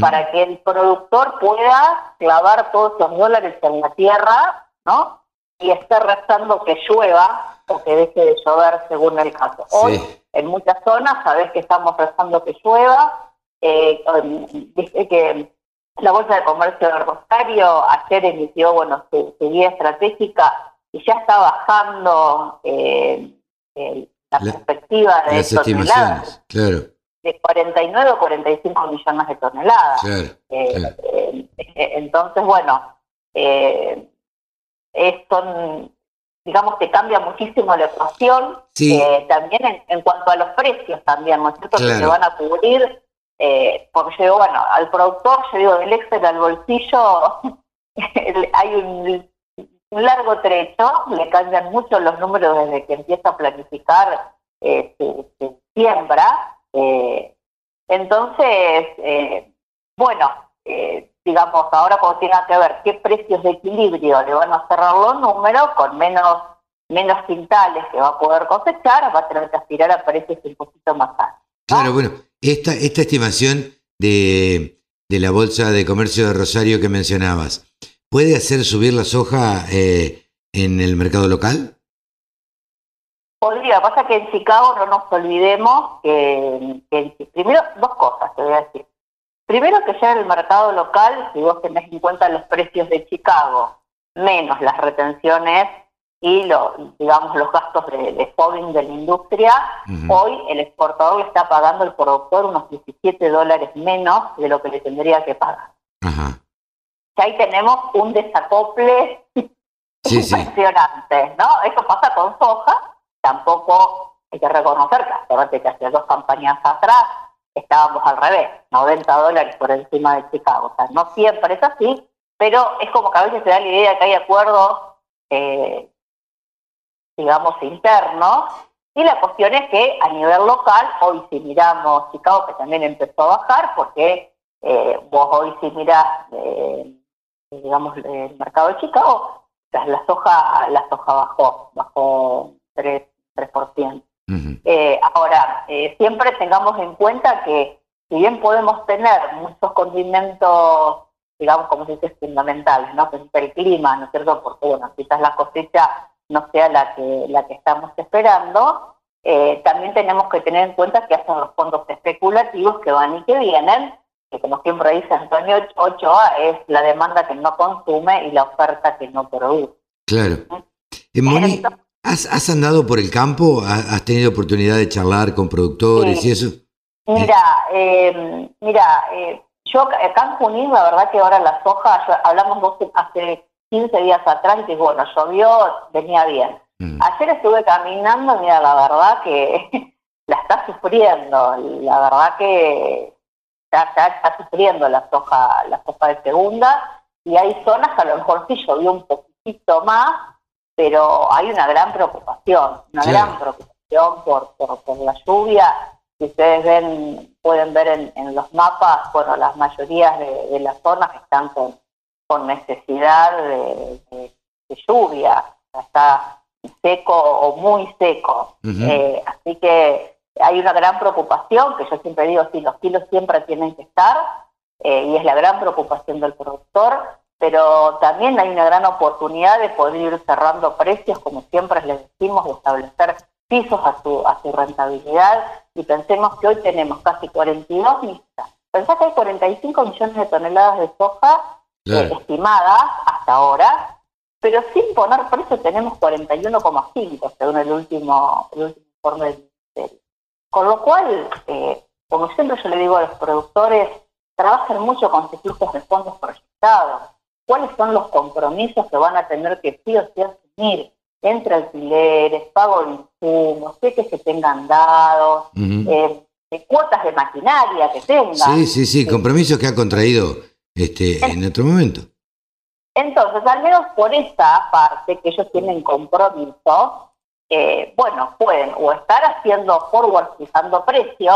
para que el productor pueda clavar todos los dólares en la tierra, ¿no? Y esté rezando que llueva o que deje de llover según el caso. Hoy, en muchas zonas, sabes que estamos rezando que llueva, eh, dice que la Bolsa de Comercio de Rosario ayer emitió bueno su, guía estratégica y ya está bajando eh, la, perspectiva de toneladas. Claro. De 49 o 45 millones de toneladas. Eh, eh, entonces, bueno, eh, son, digamos que cambia muchísimo la ecuación. también en, cuanto a los precios también, ¿no es cierto? Que se van a cubrir eh, porque bueno, al productor, yo digo, del Excel al bolsillo hay un, largo trecho, le cambian mucho los números desde que empieza a planificar eh, su, siembra. Eh, entonces, eh, bueno, digamos, ahora cuando tenga que ver qué precios de equilibrio le van a cerrar los números, con menos menos quintales que va a poder cosechar, va a tener que aspirar a precios un poquito más altos. Claro, bueno, esta, esta estimación de, de, la Bolsa de Comercio de Rosario que mencionabas, ¿puede hacer subir la soja eh, en el mercado local? Podría, pasa que en Chicago no nos olvidemos que, primero, dos cosas te voy a decir. Primero que ya en el mercado local, si vos tenés en cuenta los precios de Chicago, menos las retenciones y lo, digamos los gastos de, de de la industria, hoy el exportador le está pagando al productor unos 17 dólares menos de lo que le tendría que pagar. Y ahí tenemos un desacople impresionante, ¿no? Eso pasa con soja, tampoco hay que reconocer que que hace dos campañas atrás estábamos al revés, 90 dólares por encima de Chicago. O sea, no siempre es así, pero es como que a veces se da la idea que hay acuerdos eh, digamos, internos. Y la cuestión es que a nivel local, hoy si miramos Chicago, que también empezó a bajar, porque eh, vos hoy si mirás, eh, digamos, el mercado de Chicago, la soja, la soja bajó, bajó 3%. 3%. Eh, ahora, eh, siempre tengamos en cuenta que si bien podemos tener muchos condimentos, digamos, como se dice, fundamentales, ¿no? Que el clima, ¿no es cierto? Porque, bueno, quizás la cosecha no sea la que, la que estamos esperando, eh, también tenemos que tener en cuenta que hacen los fondos especulativos que van y que vienen, que como siempre dice Antonio Ochoa, es la demanda que no consume y la oferta que no produce. Claro. Eh, Moni, ¿has, andado por el campo? ¿Has tenido oportunidad de charlar con productores y eso? Mira, eh, mira, yo acá en Junín, la verdad que ahora la soja, hablamos hace 15 días atrás y que bueno, llovió, venía bien. Mm. Ayer estuve caminando, mira, la verdad que la está sufriendo, la verdad que está, está, sufriendo la soja, la soja de segunda, y hay zonas que a lo mejor sí llovió un poquitito más, pero hay una gran preocupación, una gran preocupación por, por, la lluvia. Si ustedes ven, pueden ver en, los mapas, bueno, las mayorías de, de las zonas están con con necesidad de, lluvia, está seco o muy seco. Eh, así que hay una gran preocupación, que yo siempre digo, sí, los kilos siempre tienen que estar, eh, y es la gran preocupación del productor, pero también hay una gran oportunidad de poder ir cerrando precios, como siempre les decimos, de establecer pisos a su, a su rentabilidad y pensemos que hoy tenemos casi 42 millones, pensá que hay 45 millones de toneladas de soja eh, estimadas hasta ahora, pero sin poner precio tenemos 41,5 según el último, el último informe del Ministerio. Con lo cual, eh, como siempre yo le digo a los productores, trabajen mucho con ciclos de fondos proyectados. ¿Cuáles son los compromisos que van a tener que sí o sí asumir? entre alquileres, pago de insumos, que se tengan dados, eh, cuotas de maquinaria que tengan. Sí, sí, sí, compromisos que ha contraído este, en otro momento. Entonces, al menos por esta parte que ellos tienen compromiso, eh, bueno, pueden o estar haciendo forward fijando precio,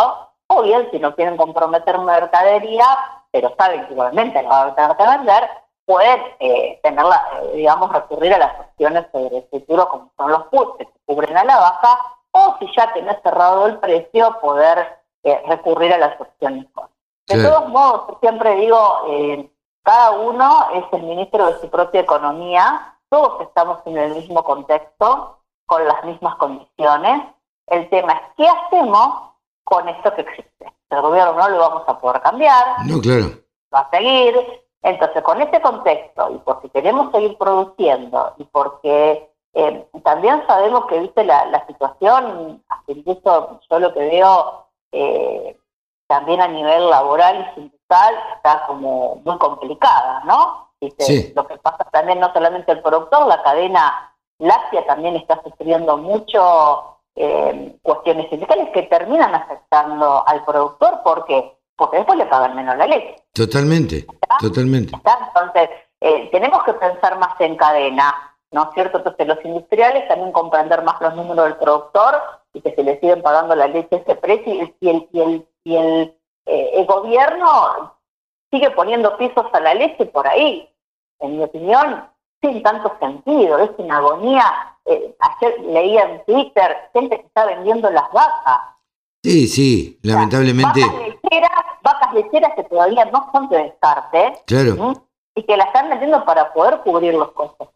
o bien si no quieren comprometer mercadería, pero saben que igualmente la van a tener que vender, pueden eh, tenerla, eh, digamos, recurrir a las opciones el futuro, como son los puts, que se cubren a la baja, o si ya tenés cerrado el precio, poder eh, recurrir a las opciones De todos modos, siempre digo, eh, cada uno es el ministro de su propia economía, todos estamos en el mismo contexto, con las mismas condiciones. El tema es qué hacemos con esto que existe. El gobierno no lo vamos a poder cambiar. No, claro. Va a seguir entonces, con este contexto, y porque queremos seguir produciendo, y porque eh, también sabemos que, viste, la, situación, incluso yo lo que veo eh, también a nivel laboral y sindical, está como muy complicada, ¿no? Lo que pasa también, no solamente el productor, la cadena láctea también está sufriendo mucho eh, cuestiones sindicales que terminan afectando al productor porque porque después le pagan menos la leche. Totalmente, totalmente. Entonces, eh, tenemos que pensar más en cadena, ¿no es cierto? Entonces, los industriales también comprender más los números del productor y que se le siguen pagando la leche a ese precio y el, y el, y el, eh, el gobierno sigue poniendo pisos a la leche por ahí. En mi opinión, sin tanto sentido, es una agonía. Eh, ayer leía en Twitter gente que está vendiendo las vacas Sí, sí, lamentablemente. Vacas lecheras, que todavía no son de descarte. Claro. Y que las están vendiendo para poder cubrir los costos.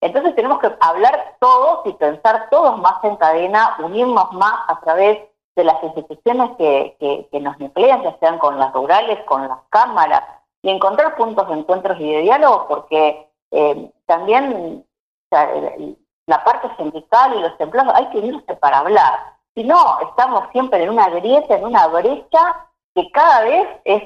Entonces tenemos que hablar todos y pensar todos más en cadena, unirnos más a través de las instituciones que, que, nos nuclean, ya sean con las rurales, con las cámaras, y encontrar puntos de encuentros y de diálogo, porque eh, también la parte sindical y los empleados hay que unirse para hablar si no, estamos siempre en una grieta, en una brecha que cada vez es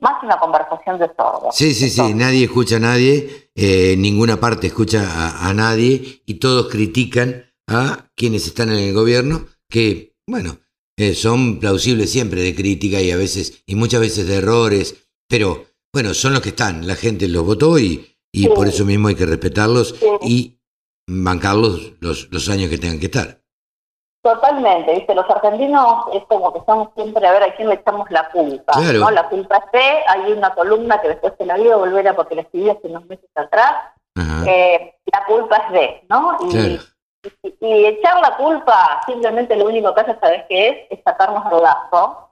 más una conversación de sordos. Sí, sí, sí, nadie escucha a nadie, eh, ninguna parte escucha a, nadie y todos critican a quienes están en el gobierno, que, bueno, eh, son plausibles siempre de crítica y a veces, y muchas veces de errores, pero bueno, son los que están, la gente los votó y, y por eso mismo hay que respetarlos y bancarlos los, los años que tengan que estar. Totalmente, ¿viste? Los argentinos es como que estamos siempre a ver a quién le echamos la culpa, ¿no? La culpa es de, hay una columna que después se la a volver a porque la escribí hace unos meses atrás, eh, la culpa es de, ¿no? Y, y, echar la culpa simplemente lo único que hace, ¿sabes qué es? Es sacarnos el lazo.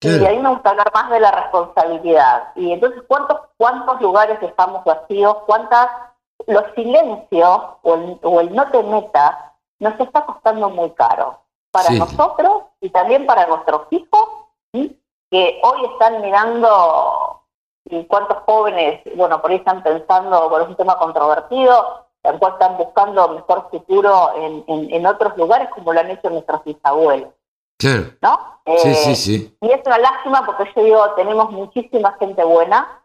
Y ahí me gusta hablar más de la responsabilidad. Y entonces, ¿cuántos, cuántos lugares estamos vacíos? ¿Cuántas, los silencios o el, o el no te metas nos está costando muy caro para nosotros y también para nuestros hijos, que hoy están mirando y cuántos jóvenes, bueno, por ahí están pensando, por un tema controvertido, cual están buscando mejor futuro en, en, otros lugares como lo han hecho nuestros bisabuelos. Claro. ¿No? sí, sí, eh, sí. Y es una lástima porque yo digo, tenemos muchísima gente buena,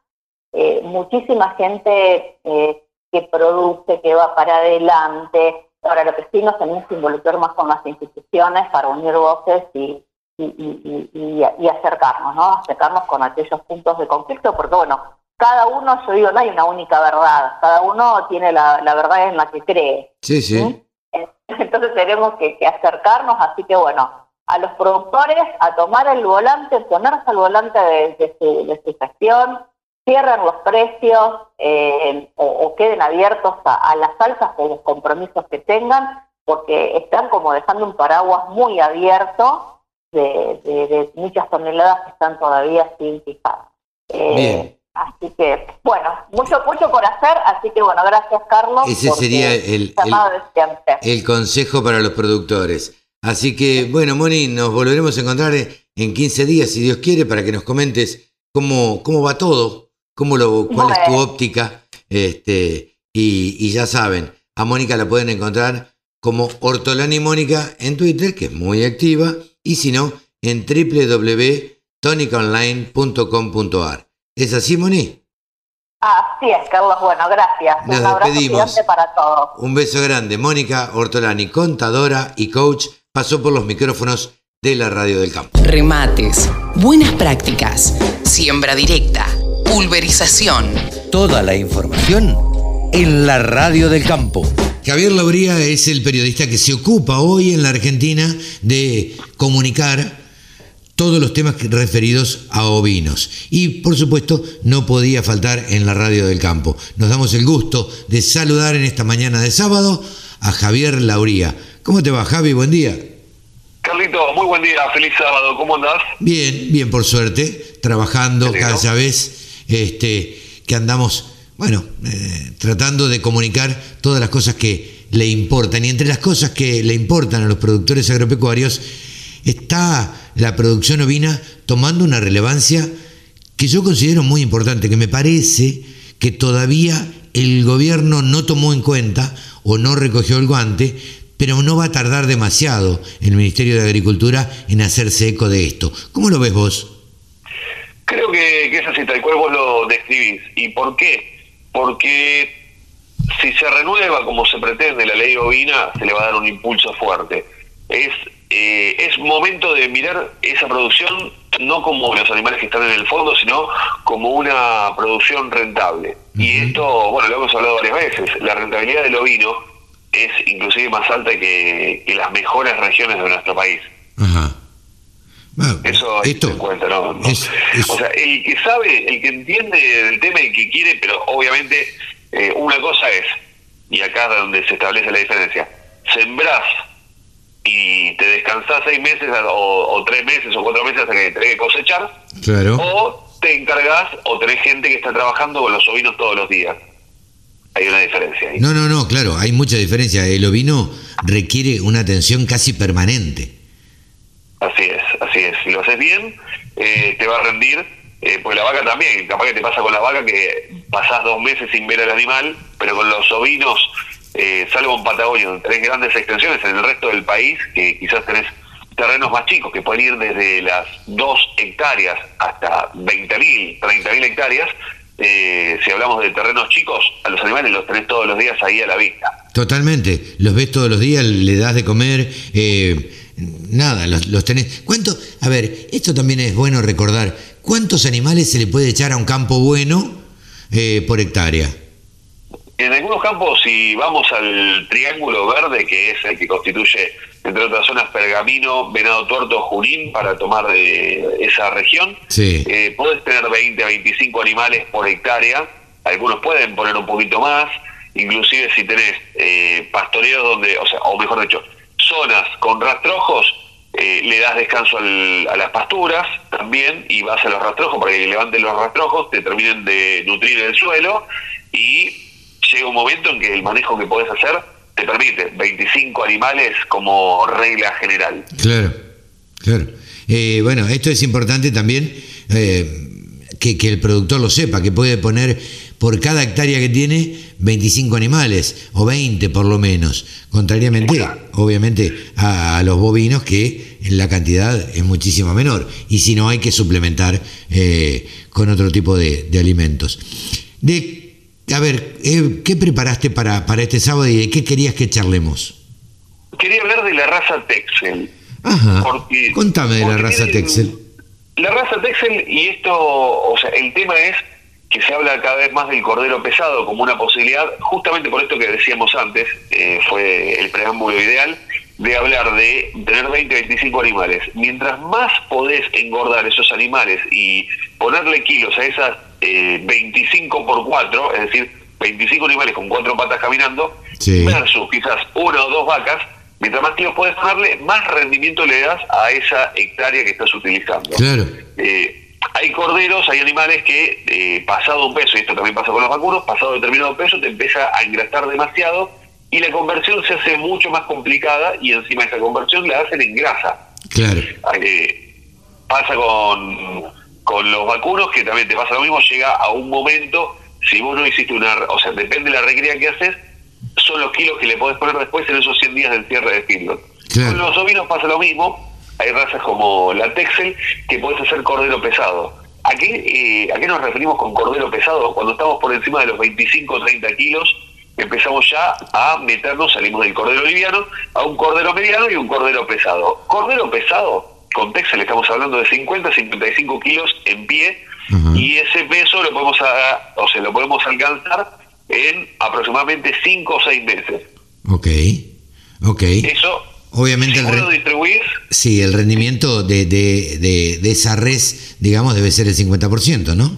eh, muchísima gente eh, que produce, que va para adelante, Ahora, lo que sí nos tenemos que involucrar más con las instituciones para unir voces y, y, acercarnos, ¿no? Acercarnos con aquellos puntos de conflicto, porque bueno, cada uno, yo digo, no hay una única verdad, cada uno tiene la, verdad en la que cree. Sí, sí. Entonces tenemos que, acercarnos, así que bueno, a los productores a tomar el volante, ponerse al volante de, su, de su gestión, cierren los precios eh, o, queden abiertos a, las alzas o los compromisos que tengan, porque están como dejando un paraguas muy abierto de, muchas toneladas que están todavía sin fijar. Eh, Así que, bueno, mucho, mucho por hacer, así que bueno, gracias Carlos. Ese sería el, el, consejo para los productores. Así que, bueno, Moni, nos volveremos a encontrar en 15 días, si Dios quiere, para que nos comentes cómo, cómo va todo, cómo lo, cuál es tu óptica. Este, y, y ya saben, a Mónica la pueden encontrar como Ortolani Mónica en Twitter, que es muy activa, y si no, en www.tonicaonline.com.ar. ¿Es así, Moni? Así es, Carlos. Bueno, gracias. Nos Un despedimos. para todos. Un beso grande. Mónica Ortolani, contadora y coach, pasó por los micrófonos de la Radio del Campo. Remates, buenas prácticas, siembra directa, pulverización. Toda la información en la Radio del Campo. Javier Lauría es el periodista que se ocupa hoy en la Argentina de comunicar todos los temas referidos a ovinos. Y por supuesto no podía faltar en la radio del campo. Nos damos el gusto de saludar en esta mañana de sábado a Javier Lauría. ¿Cómo te va Javi? Buen día. Carlito, muy buen día, feliz sábado, ¿cómo andás? Bien, bien por suerte, trabajando cada vez este, que andamos, bueno, eh, tratando de comunicar todas las cosas que le importan. Y entre las cosas que le importan a los productores agropecuarios está la producción ovina tomando una relevancia que yo considero muy importante, que me parece que todavía el gobierno no tomó en cuenta o no recogió el guante, pero no va a tardar demasiado el Ministerio de Agricultura en hacerse eco de esto. ¿Cómo lo ves vos? Creo que, que es así, tal cual vos lo describís. ¿Y por qué? Porque si se renueva como se pretende la ley ovina, se le va a dar un impulso fuerte. Es eh, es momento de mirar esa producción no como los animales que están en el fondo, sino como una producción rentable. Y esto, bueno, lo hemos hablado varias veces, la rentabilidad del ovino es inclusive más alta que, las mejores regiones de nuestro país. Ajá. Eso esto se cuenta, ¿no? O sea, el que sabe, el que entiende el tema y que quiere, pero obviamente eh, una cosa es, y acá es donde se establece la diferencia, sembrás y te descansás seis meses o, tres meses o cuatro meses hasta que tenés que cosechar. Claro. O te encargas o tenés gente que está trabajando con los ovinos todos los días. Hay una diferencia ahí. No, no, no, claro, hay mucha diferencia. El ovino requiere una atención casi permanente. Así es, así es. Si lo haces bien, eh, te va a rendir. Eh, pues la vaca también, capaz que te pasa con la vaca que pasás dos meses sin ver al animal, pero con los ovinos eh, salvo en Patagonia, tenés grandes extensiones, en el resto del país, que quizás tenés terrenos más chicos, que pueden ir desde las 2 hectáreas hasta 20.000, 30.000 hectáreas, eh, si hablamos de terrenos chicos, a los animales los tenés todos los días ahí a la vista. Totalmente, los ves todos los días, le das de comer, eh, nada, los, los tenés. ¿Cuánto? A ver, esto también es bueno recordar, ¿cuántos animales se le puede echar a un campo bueno por hectárea? En algunos campos, si vamos al triángulo verde, que es el que constituye, entre otras zonas, Pergamino, Venado Tuerto, Junín, para tomar de esa región, sí. eh, podés tener 20 a 25 animales por hectárea, algunos pueden poner un poquito más, inclusive si tenés eh, pastoreos donde, o sea, o mejor dicho, zonas con rastrojos, eh, le das descanso a las pasturas también y vas a los rastrojos para que levanten los rastrojos, te terminen de nutrir el suelo y llega un momento en que el manejo que podés hacer te permite 25 animales como regla general. Claro, claro. Eh, bueno, esto es importante también eh, que, el productor lo sepa, que puede poner por cada hectárea que tiene 25 animales, o 20 por lo menos, contrariamente, obviamente, a, los bovinos que la cantidad es muchísimo menor, y si no hay que suplementar eh, con otro tipo de, de alimentos. De a ver, eh, ¿qué preparaste para, para este sábado y de qué querías que charlemos? Quería hablar de la raza Texel. Ajá. Contame de la raza Texel. La raza Texel, y esto, o sea, el tema es que se habla cada vez más del cordero pesado como una posibilidad, justamente por esto que decíamos antes, eh, fue el preámbulo ideal, de hablar de tener 20, 25 animales. Mientras más podés engordar esos animales y ponerle kilos a esas 25 eh, por 4, es decir, 25 animales con cuatro patas caminando, versus quizás una o dos vacas, mientras más kilos puedes ponerle, más rendimiento le das a esa hectárea que estás utilizando. Claro. Eh, hay corderos, hay animales que eh, pasado un peso, y esto también pasa con los vacunos, pasado determinado peso te empieza a engrasar demasiado y la conversión se hace mucho más complicada y encima esa conversión la hacen en grasa. Claro. Eh, pasa con, con los vacunos que también te pasa lo mismo, llega a un momento, si vos no hiciste una, o sea, depende de la recría que haces, son los kilos que le podés poner después en esos 100 días del cierre de feedlot. Con los ovinos pasa lo mismo, hay razas como la Texel que puedes hacer cordero pesado. ¿A qué, eh, ¿A qué nos referimos con cordero pesado? Cuando estamos por encima de los 25 o 30 kilos, empezamos ya a meternos, salimos del cordero liviano a un cordero mediano y un cordero pesado. Cordero pesado, con Texel estamos hablando de 50 a 55 kilos en pie y ese peso lo podemos, o sea, lo podemos alcanzar en aproximadamente 5 o 6 meses. Ok, ok. Eso Obviamente el, distribuir. Sí, el rendimiento de, de, de, esa res, digamos, debe ser el 50%, ¿no?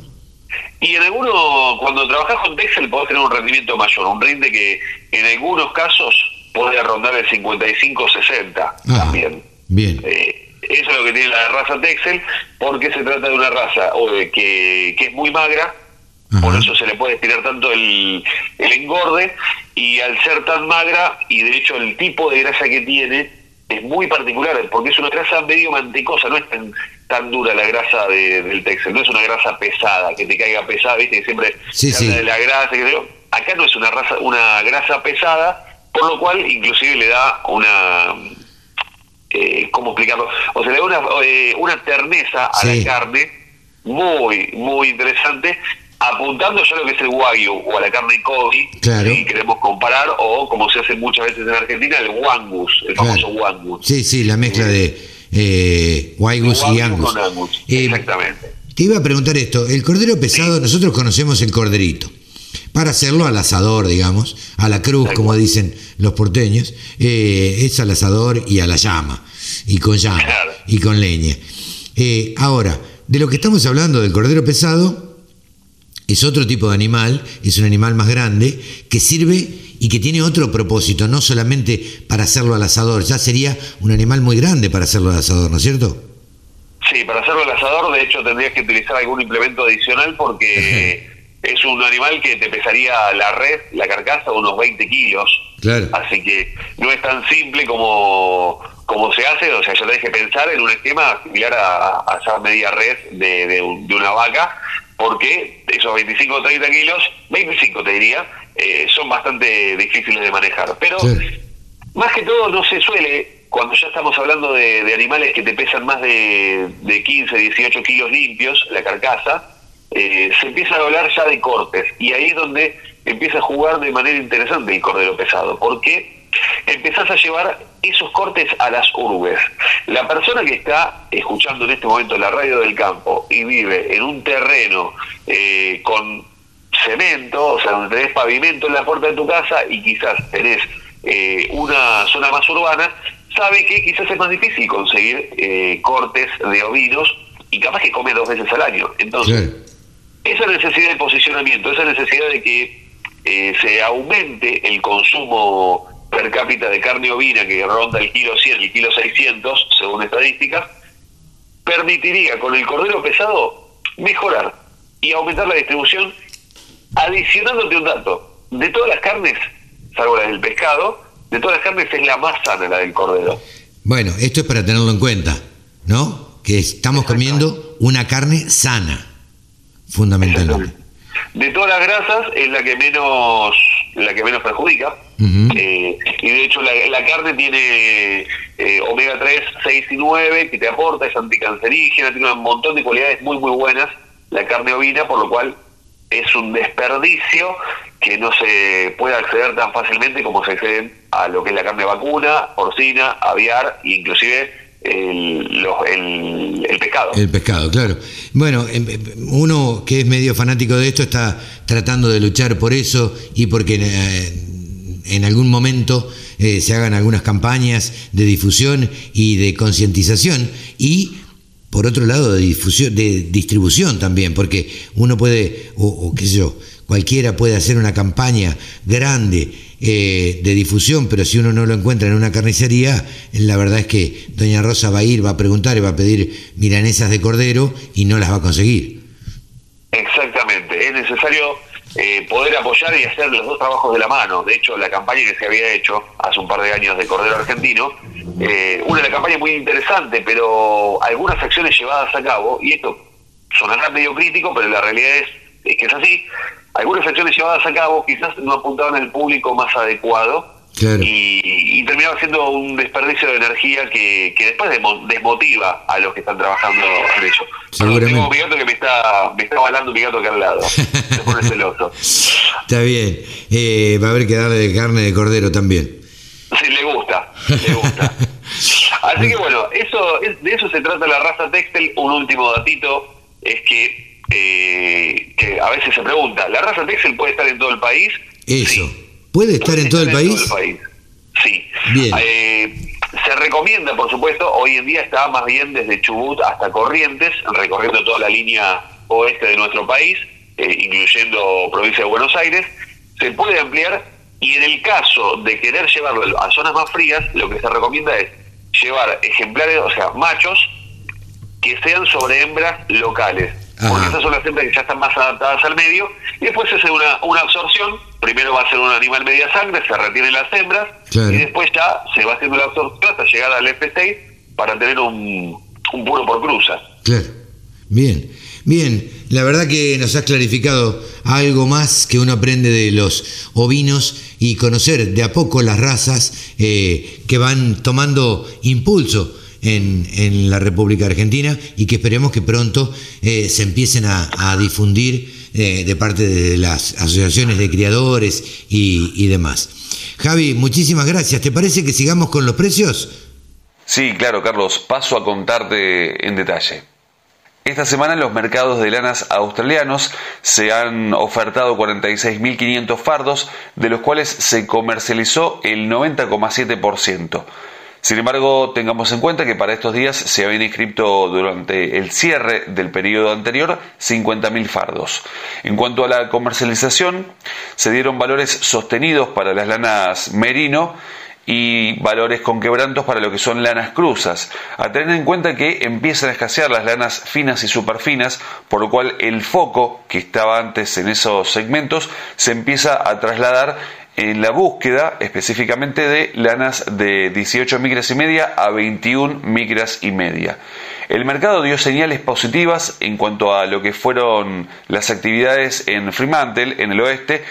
Y en algunos, cuando trabajas con Texel, podés tener un rendimiento mayor, un rinde que en algunos casos puede rondar el 55-60 ah, también. Bien. Eh, eso es lo que tiene la raza Texel, porque se trata de una raza que, que es muy magra, por eso se le puede estirar tanto el, el engorde y al ser tan magra y de hecho el tipo de grasa que tiene es muy particular porque es una grasa medio mantecosa, no es tan, tan dura la grasa del Texel, no es una grasa pesada, que te caiga pesada, viste que siempre se habla de la grasa, que acá no es una raza, una grasa pesada, por lo cual inclusive le da una eh, ¿cómo explicarlo? O sea, le da una, eh, una terneza a la carne muy, muy interesante apuntando ya a lo que es el wagyu o a la carne Kobe, si queremos comparar, o como se hace muchas veces en Argentina, el wangus, el famoso wangus. Sí, sí, la mezcla de eh, y angus. Eh, Exactamente. Te iba a preguntar esto, el cordero pesado, nosotros conocemos el corderito. Para hacerlo al asador, digamos, a la cruz, como dicen los porteños, eh, es al asador y a la llama, y con llama, y con leña. Eh, ahora, de lo que estamos hablando del cordero pesado, es otro tipo de animal, es un animal más grande, que sirve y que tiene otro propósito, no solamente para hacerlo al asador, ya sería un animal muy grande para hacerlo al asador, ¿no es cierto? Sí, para hacerlo al asador, de hecho, tendrías que utilizar algún implemento adicional porque es un animal que te pesaría la red, la carcasa, unos 20 kilos. Claro. Así que no es tan simple como, como se hace, o sea, ya tenés que pensar en un esquema similar a, a esa media red de, de una vaca, porque esos 25 o 30 kilos, 25 te diría, eh, son bastante difíciles de manejar. Pero más que todo no se suele, cuando ya estamos hablando de, animales que te pesan más de, de 15, 18 kilos limpios, la carcasa, eh, se empieza a hablar ya de cortes. Y ahí es donde empieza a jugar de manera interesante el cordero pesado. porque empezás a llevar esos cortes a las urbes. La persona que está escuchando en este momento la radio del campo y vive en un terreno eh, con cemento, o sea, donde tenés pavimento en la puerta de tu casa y quizás tenés eh, una zona más urbana, sabe que quizás es más difícil conseguir eh, cortes de ovinos y capaz que come dos veces al año. Entonces, esa necesidad de posicionamiento, esa necesidad de que se aumente el consumo per cápita de carne ovina que ronda el kilo 100 y el kilo 600, según estadísticas, permitiría con el cordero pesado mejorar y aumentar la distribución, adicionándote un dato. De todas las carnes, salvo la del pescado, de todas las carnes es la más sana la del cordero. Bueno, esto es para tenerlo en cuenta, ¿no? Que estamos comiendo una carne sana, fundamentalmente. De todas las grasas es la que menos la que menos perjudica. Eh, y de hecho la, carne tiene eh, omega 3, 6 y 9 que te aporta, es anticancerígena, tiene un montón de cualidades muy muy buenas la carne ovina, por lo cual es un desperdicio que no se puede acceder tan fácilmente como se accede a lo que es la carne vacuna, porcina, aviar e inclusive el, el, pescado. El pescado, claro. Bueno, em, em, uno que es medio fanático de esto está tratando de luchar por eso y porque eh, en algún momento eh, se hagan algunas campañas de difusión y de concientización y por otro lado de difusión de distribución también porque uno puede o, qué sé yo cualquiera puede hacer una campaña grande eh, de difusión, pero si uno no lo encuentra en una carnicería, la verdad es que Doña Rosa va a ir, va a preguntar y va a pedir milanesas de cordero y no las va a conseguir. Eh, poder apoyar y hacer los dos trabajos de la mano. De hecho, la campaña que se había hecho hace un par de años de Cordero Argentino, eh, una de campaña muy interesante, pero algunas acciones llevadas a cabo, y esto sonará medio crítico, pero la realidad es, es que es así, algunas acciones llevadas a cabo quizás no apuntaban al público más adecuado y, terminaba siendo un desperdicio de energía que, después desmotiva a los que están trabajando en eso. tengo mi gato que me está, me está balando mi gato acá al lado. Se pone celoso. Está bien. Eh, va a haber que darle carne de cordero también. Sí, le gusta. Le gusta. Así que bueno, eso de eso se trata la raza textil. Un último datito es que eh, que a veces se pregunta, ¿la raza Texel puede estar en todo el país? Eso. ¿Puede estar en, todo, el país? Sí. Eh, se recomienda, por supuesto, hoy en día está más bien desde Chubut hasta Corrientes, recorriendo toda la línea oeste de nuestro país, eh, incluyendo provincia de Buenos Aires. Se puede ampliar y en el caso de querer llevarlo a zonas más frías, lo que se recomienda es llevar ejemplares, o sea, machos, que sean sobre hembras locales porque esas son las hembras que ya están más adaptadas al medio, y después se hace una, una absorción, primero va a ser un animal media sangre, se retienen las hembras, y después ya se va haciendo la absorción hasta llegar al F6 para tener un, un puro por cruza. Claro, bien, bien, la verdad que nos has clarificado algo más que uno aprende de los ovinos y conocer de a poco las razas eh, que van tomando impulso en, la República Argentina y que esperemos que pronto eh, se empiecen a, difundir eh, de parte de las asociaciones de criadores y, demás. Javi, muchísimas gracias. ¿Te parece que sigamos con los precios? Sí, claro, Carlos. Paso a contarte en detalle. Esta semana los mercados de lanas australianos se han ofertado 46.500 fardos, de los cuales se comercializó el 90,7%. Sin embargo, tengamos en cuenta que para estos días se habían inscrito durante el cierre del periodo anterior 50.000 fardos. En cuanto a la comercialización, se dieron valores sostenidos para las lanas merino y valores con quebrantos para lo que son lanas cruzas. A tener en cuenta que empiezan a escasear las lanas finas y superfinas, por lo cual el foco que estaba antes en esos segmentos se empieza a trasladar en la búsqueda específicamente de lanas de 18 micras y media a 21 micras y media. El mercado dio señales positivas en cuanto a lo que fueron las actividades en Fremantle, en el oeste,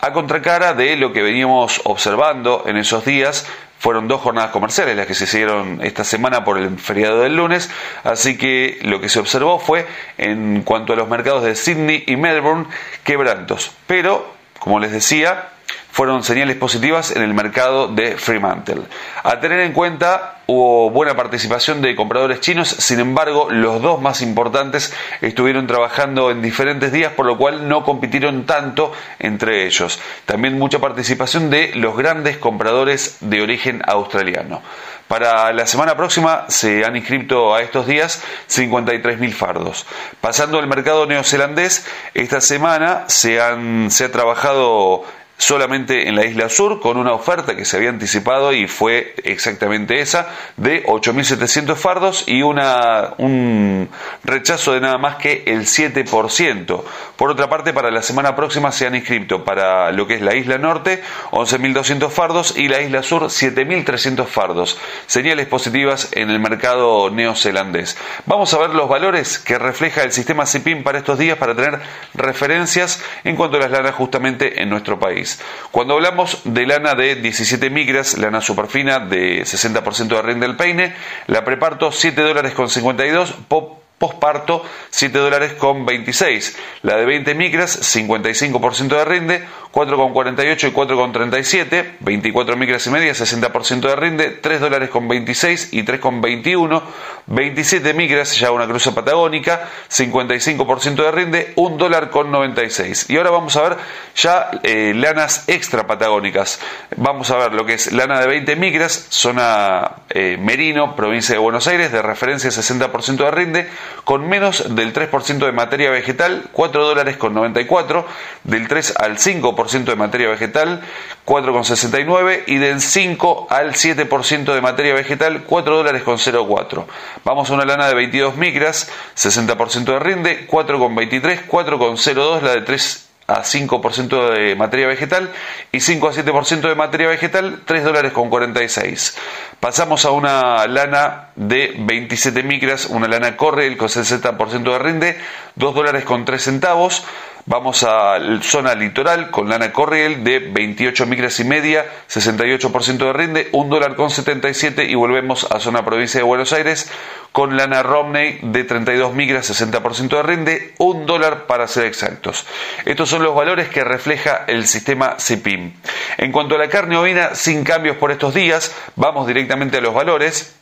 a contracara de lo que veníamos observando en esos días. Fueron dos jornadas comerciales las que se hicieron esta semana por el feriado del lunes, así que lo que se observó fue, en cuanto a los mercados de Sydney y Melbourne, quebrantos. Pero, como les decía, fueron señales positivas en el mercado de Fremantle. A tener en cuenta, hubo buena participación de compradores chinos, sin embargo, los dos más importantes estuvieron trabajando en diferentes días, por lo cual no compitieron tanto entre ellos. También mucha participación de los grandes compradores de origen australiano. Para la semana próxima se han inscrito a estos días 53.000 fardos. Pasando al mercado neozelandés, esta semana se, han, se ha trabajado solamente en la isla sur con una oferta que se había anticipado y fue exactamente esa de 8.700 fardos y una, un rechazo de nada más que el 7%. Por otra parte, para la semana próxima se han inscrito para lo que es la isla norte 11.200 fardos y la isla sur 7.300 fardos. Señales positivas en el mercado neozelandés. Vamos a ver los valores que refleja el sistema CIPIM para estos días para tener referencias en cuanto a las lanas justamente en nuestro país. Cuando hablamos de lana de 17 micras, lana superfina de 60% de rinde del peine, la preparto 7 dólares con 52, pop posparto 7 dólares con 26. La de 20 micras 55% de rinde, 4,48 y 4,37. 24 micras y media 60% de rinde, 3 dólares con 26 y 3,21. 27 micras ya una cruza patagónica, 55% de rinde, 1 dólar con 96. Y ahora vamos a ver ya eh, lanas extra patagónicas. Vamos a ver lo que es lana de 20 micras, zona eh, Merino, provincia de Buenos Aires, de referencia 60% de rinde, con menos del 3% de materia vegetal, 4 dólares con 94, del 3 al 5% de materia vegetal, 4,69 y del 5 al 7% de materia vegetal, 4 dólares con 04. Vamos a una lana de 22 micras, 60% de rinde, 4,23, 4,02 la de 3 a 5% de materia vegetal y 5 a 7% de materia vegetal, 3 dólares con 46. Pasamos a una lana de 27 micras, una lana corre con 60% de rinde, 2 dólares con 3 centavos. Vamos a zona litoral con lana Corriel de 28 micras y media, 68% de rinde, 1 dólar con 77 y volvemos a zona provincia de Buenos Aires con lana Romney de 32 micras, 60% de rinde, 1 dólar para ser exactos. Estos son los valores que refleja el sistema CIPIM. En cuanto a la carne ovina, sin cambios por estos días, vamos directamente a los valores.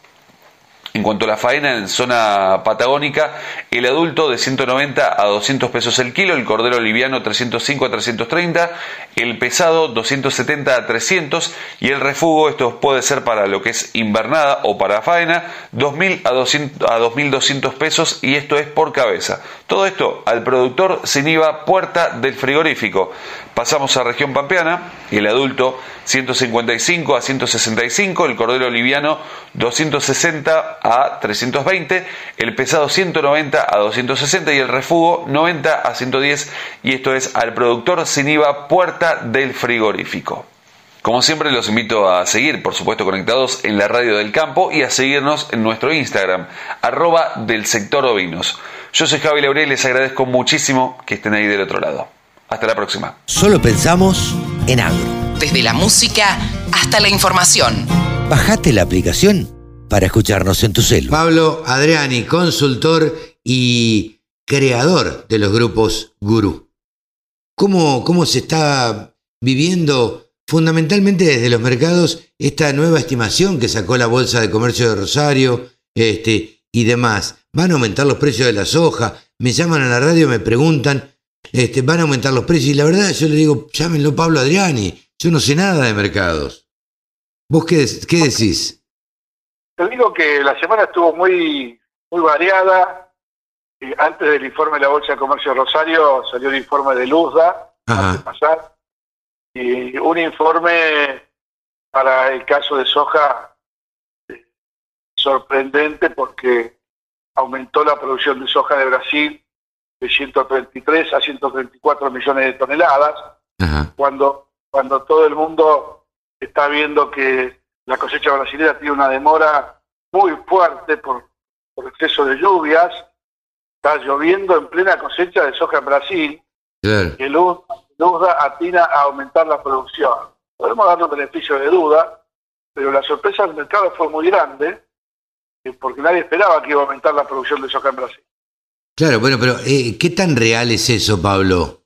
En cuanto a la faena en zona patagónica, el adulto de 190 a 200 pesos el kilo, el cordero liviano 305 a 330, el pesado 270 a 300 y el refugo, esto puede ser para lo que es invernada o para faena, 2000 a, 200, a 2200 pesos y esto es por cabeza. Todo esto al productor sin IVA puerta del frigorífico. Pasamos a región pampeana, el adulto 155 a 165, el cordero liviano 260 a 320, el pesado 190 a 260 y el refugo 90 a 110 y esto es al productor sin IVA puerta del frigorífico. Como siempre los invito a seguir, por supuesto, conectados en la radio del campo y a seguirnos en nuestro Instagram, arroba del sector ovinos. Yo soy Javi Laurel y les agradezco muchísimo que estén ahí del otro lado. Hasta la próxima. Solo pensamos en agro. Desde la música hasta la información. Bajate la aplicación para escucharnos en tu celu. Pablo Adriani, consultor y creador de los grupos Gurú. ¿Cómo, cómo se está viviendo fundamentalmente desde los mercados esta nueva estimación que sacó la Bolsa de Comercio de Rosario este, y demás? ¿Van a aumentar los precios de la soja? Me llaman a la radio, me preguntan, este, van a aumentar los precios. Y la verdad, yo le digo, llámenlo Pablo Adriani. Yo no sé nada de mercados. ¿Vos qué, qué decís? Te digo que la semana estuvo muy, muy variada. antes del informe de la Bolsa de Comercio de Rosario salió el informe de Luzda, pasar, y un informe para el caso de soja eh, sorprendente porque aumentó la producción de soja de Brasil de 133 a 134 millones de toneladas, cuando cuando todo el mundo está viendo que la cosecha brasileña tiene una demora muy fuerte por, por exceso de lluvias, está lloviendo en plena cosecha de soja en Brasil, que luz, luz atina a aumentar la producción. Podemos un beneficio de duda, pero la sorpresa del mercado fue muy grande, eh, porque nadie esperaba que iba a aumentar la producción de soja en Brasil. Claro, bueno, pero eh, ¿qué tan real es eso, Pablo?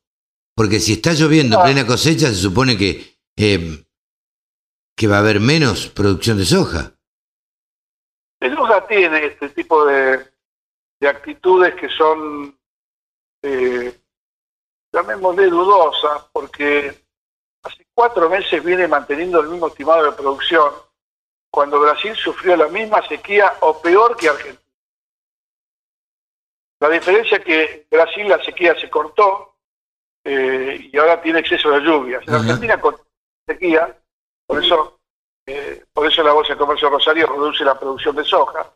Porque si está lloviendo en plena cosecha, se supone que, eh, que va a haber menos producción de soja. El soja tiene este tipo de, de actitudes que son, eh, llamémosle dudosas, porque hace cuatro meses viene manteniendo el mismo estimado de producción, cuando Brasil sufrió la misma sequía o peor que Argentina. La diferencia es que Brasil la sequía se cortó eh, y ahora tiene exceso de lluvias. En Argentina con sequía, por eso, eh, por eso la Bolsa de Comercio Rosario reduce la producción de soja.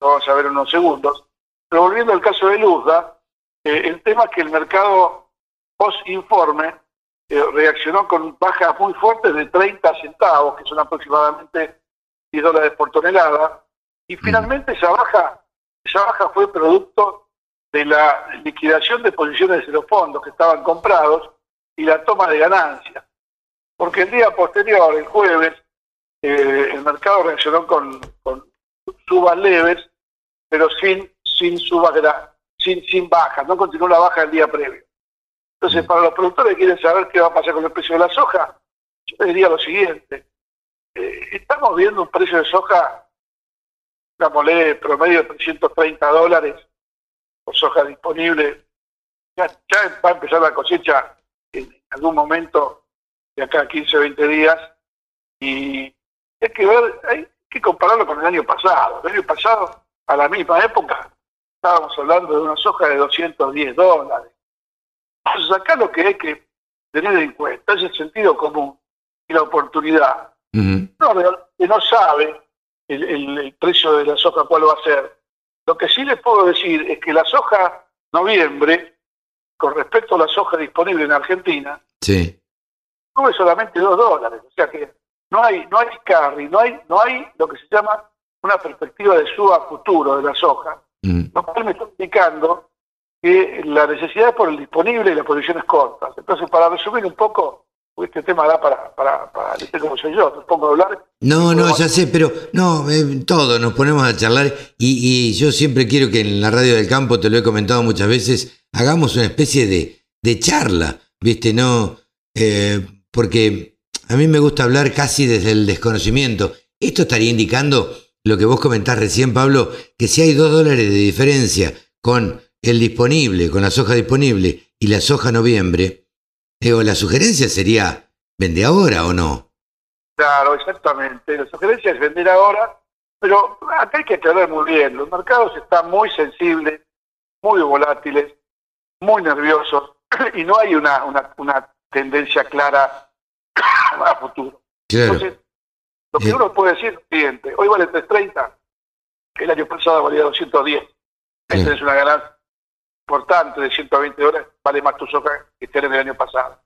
Lo vamos a ver en unos segundos. Pero volviendo al caso de Luzda, eh, el tema es que el mercado post-informe reaccionó con bajas muy fuertes de 30 centavos, que son aproximadamente 10 dólares por tonelada, y finalmente esa baja, esa baja fue producto de la liquidación de posiciones de los fondos que estaban comprados y la toma de ganancias. Porque el día posterior, el jueves, eh, el mercado reaccionó con, subas leves, pero sin, sin subas sin, sin bajas, no continuó la baja el día previo. Entonces, para los productores que quieren saber qué va a pasar con el precio de la soja, yo les diría lo siguiente. Eh, estamos viendo un precio de soja, digámosle, promedio de 330 dólares por soja disponible. Ya, va a empezar la cosecha en algún momento de acá a 15 o 20 días y hay que ver, hay que compararlo con el año pasado. El año pasado, a la misma época, estábamos hablando de una soja de 210 dólares. Entonces acá lo que hay que tener en cuenta es el sentido común y la oportunidad. No, que no sabe el, precio de la soja cuál va a ser. Lo que sí les puedo decir es que la soja noviembre, con respecto a la soja disponible en Argentina, sí. Sube solamente 2 dólares. O sea que no hay, no hay carry, no hay, no hay lo que se llama una perspectiva de suba futuro de la soja. Lo cual me está indicando que la necesidad es por el disponible y las posiciones cortas. Entonces, para resumir un poco, este tema da para, para, para como soy yo, te pongo a hablar. No, no, ya sé, pero no, eh, todo, nos ponemos a charlar y, yo siempre quiero que en la radio del campo, te lo he comentado muchas veces, hagamos una especie de, de charla, ¿viste? No, eh, porque a mí me gusta hablar casi desde el desconocimiento. Esto estaría indicando lo que vos comentás recién, Pablo, que si hay dos dólares de diferencia con el disponible, con la soja disponible y la soja noviembre, digo, la sugerencia sería, ¿vende ahora o no? Claro, exactamente. La sugerencia es vender ahora, pero acá hay que aclarar muy bien. Los mercados están muy sensibles, muy volátiles, muy nerviosos y no hay una, tendencia clara a futuro. Entonces, lo que uno puede decir es lo siguiente. Hoy vale 3.30, el año pasado valía 210. Ahí es una ganancia importante de 120 dólares, vale más tu soja que en el año pasado.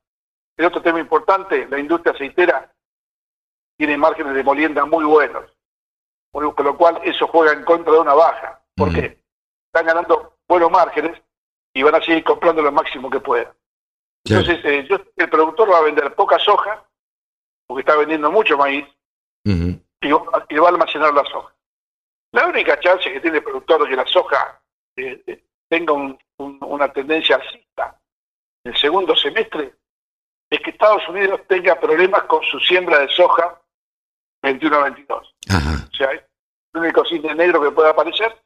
El otro tema importante, la industria aceitera tiene márgenes de molienda muy buenos, con lo cual eso juega en contra de una baja. ¿Por qué? Están ganando buenos márgenes y van a seguir comprando lo máximo que puedan. Entonces, eh, yo, el productor va a vender poca soja, porque está vendiendo mucho maíz, y, va a almacenar la soja. La única chance que tiene el productor de que la soja eh, eh, tenga una tendencia alcista en el segundo semestre es que Estados Unidos tenga problemas con su siembra de soja 21-22. O sea, es el único cine negro que puede aparecer,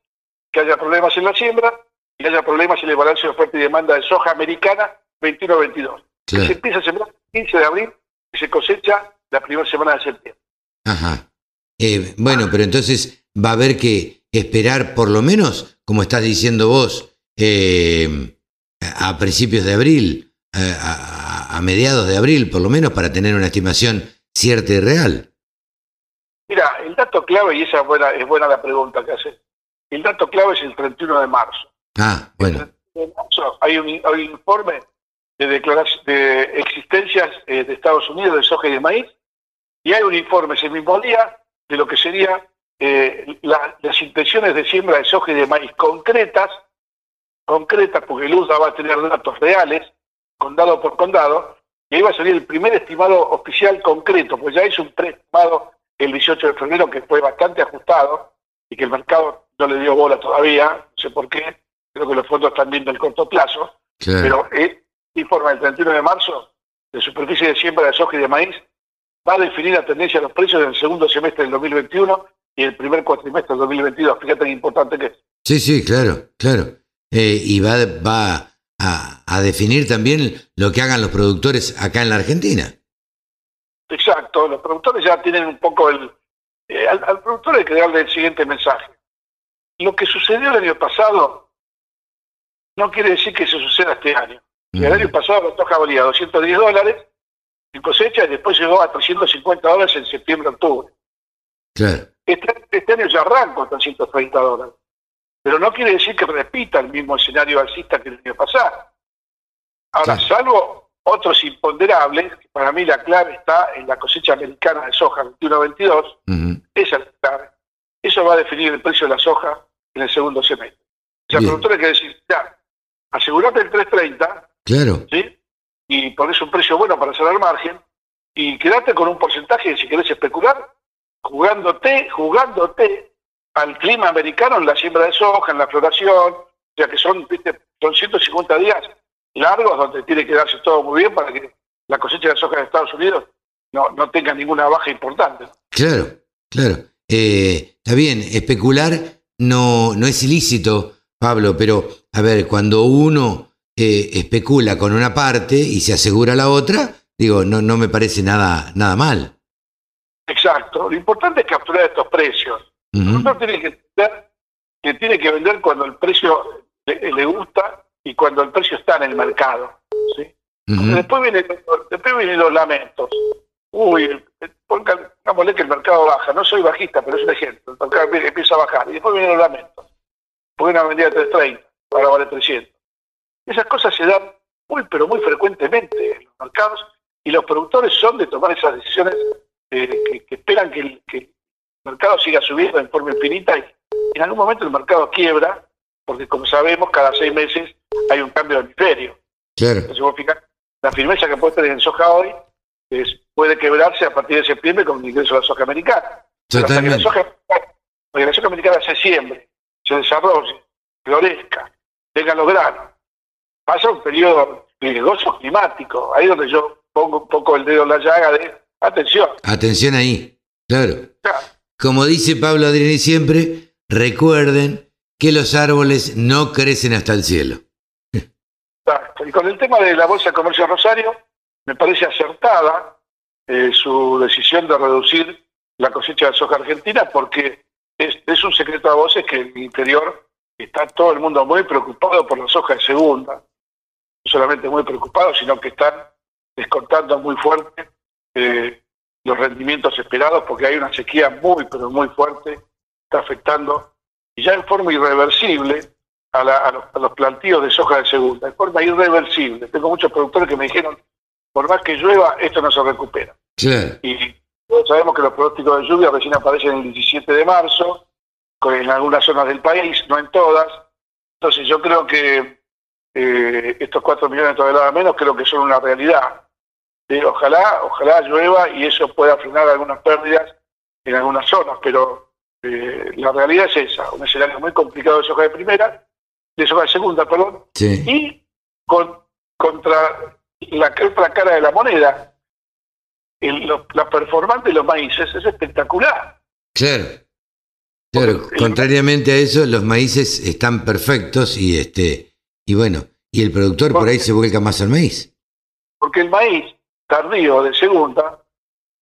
que haya problemas en la siembra y haya problemas en el balance de oferta y demanda de soja americana 21-22. Se empieza a sembrar el 15 de abril y se cosecha la primera semana de septiembre. Ajá. Eh, bueno, pero entonces va a haber que esperar por lo menos, como estás diciendo vos, eh, a principios de abril, a, mediados de abril, por lo menos, para tener una estimación cierta y real. Mira, el dato clave, y esa es buena, es buena la pregunta que hace, el dato clave es el 31 de marzo. Ah, bueno. hay, un, informe de, de existencias eh, de Estados Unidos de soja y de maíz, y hay un informe ese mismo día de lo que serían eh, las intenciones de siembra de soja y de maíz concretas concretas, porque el USDA va a tener datos reales, condado por condado, y ahí va a salir el primer estimado oficial concreto, pues ya es un preestimado el 18 de febrero que fue bastante ajustado y que el mercado no le dio bola todavía, no sé por qué, creo que los fondos están viendo el corto plazo, pero el informe del 31 de marzo de superficie de siembra de soja y de maíz va a definir la tendencia de los precios del segundo semestre del 2021 y el primer cuatrimestre del 2022. Fíjate qué importante que es. Sí, sí, claro, claro. Eh, y va, va a, definir también lo que hagan los productores acá en la Argentina. Exacto, los productores ya tienen un poco el... Eh, al, productor hay que darle el siguiente mensaje. Lo que sucedió el año pasado no quiere decir que se suceda este año. El año pasado la soja valía 210 dólares en cosecha y después llegó a 350 dólares en septiembre-octubre. Claro. Este, este, año ya arranca 330 dólares pero no quiere decir que repita el mismo escenario alcista que el año pasado. Ahora, salvo otros imponderables, para mí la clave está en la cosecha americana de soja 21-22, esa es la clave. Eso va a definir el precio de la soja en el segundo semestre. O sea, el productor hay que decir, ya, asegurate el 330, claro. ¿sí? y ponés un precio bueno para hacer el margen, y quedate con un porcentaje, si querés especular, jugándote, jugándote al clima americano en la siembra de soja, en la floración, o sea que son, ¿viste? son 150 días largos donde tiene que darse todo muy bien para que la cosecha de soja de Estados Unidos no, no tenga ninguna baja importante. Claro, claro. Eh, está bien, especular no, no es ilícito, Pablo, pero a ver, cuando uno eh, especula con una parte y se asegura la otra, digo, no, no me parece nada, nada mal. Exacto, lo importante es capturar estos precios. Uh tiene que entender que tiene que vender cuando el precio le, gusta y cuando el precio está en el mercado. ¿sí? después, viene, después vienen los lamentos. Uy, pongámosle que el mercado baja. No soy bajista, pero es un ejemplo. El mercado empieza a bajar. Y después vienen los lamentos. Porque una vendía de 330, ahora vale 300. Esas cosas se dan muy, pero muy frecuentemente en los mercados y los productores son de tomar esas decisiones eh, que, esperan que el, mercado siga subiendo en forma infinita y en algún momento el mercado quiebra, porque como sabemos, cada seis meses hay un cambio de hemisferio. Claro. Entonces, la firmeza que puede tener en soja hoy es, puede quebrarse a partir de septiembre con el ingreso de la soja americana. Totalmente. la soja, la soja americana se siembre, se desarrolle, florezca, tenga los granos. Pasa un periodo riesgoso climático, ahí donde yo pongo un poco el dedo en la llaga de atención. Atención ahí, claro. Como dice Pablo Adriani siempre, recuerden que los árboles no crecen hasta el cielo. Y con el tema de la Bolsa de Comercio Rosario, me parece acertada eh, su decisión de reducir la cosecha de soja argentina porque es, un secreto a voces que en el interior está todo el mundo muy preocupado por la soja de segunda. No solamente muy preocupado, sino que están descontando muy fuerte eh, los rendimientos esperados porque hay una sequía muy, pero muy fuerte, está afectando y ya en forma irreversible a, los, plantíos de soja de segunda, en forma irreversible. Tengo muchos productores que me dijeron, por más que llueva, esto no se recupera. Y todos sabemos que los pronósticos de lluvia recién aparecen el 17 de marzo, en algunas zonas del país, no en todas. Entonces yo creo que eh, estos 4 millones de toneladas menos creo que son una realidad. ojalá, ojalá llueva y eso pueda frenar algunas pérdidas en algunas zonas, pero eh, la realidad es esa, un escenario muy complicado de soja de primera, de soja de segunda, perdón, y con, contra la otra cara de la moneda, la performance de los maíces es espectacular. Claro. Claro, contrariamente a eso, los maíces están perfectos y este y bueno, y el productor por ahí se vuelca más al maíz. Porque el maíz tardío de segunda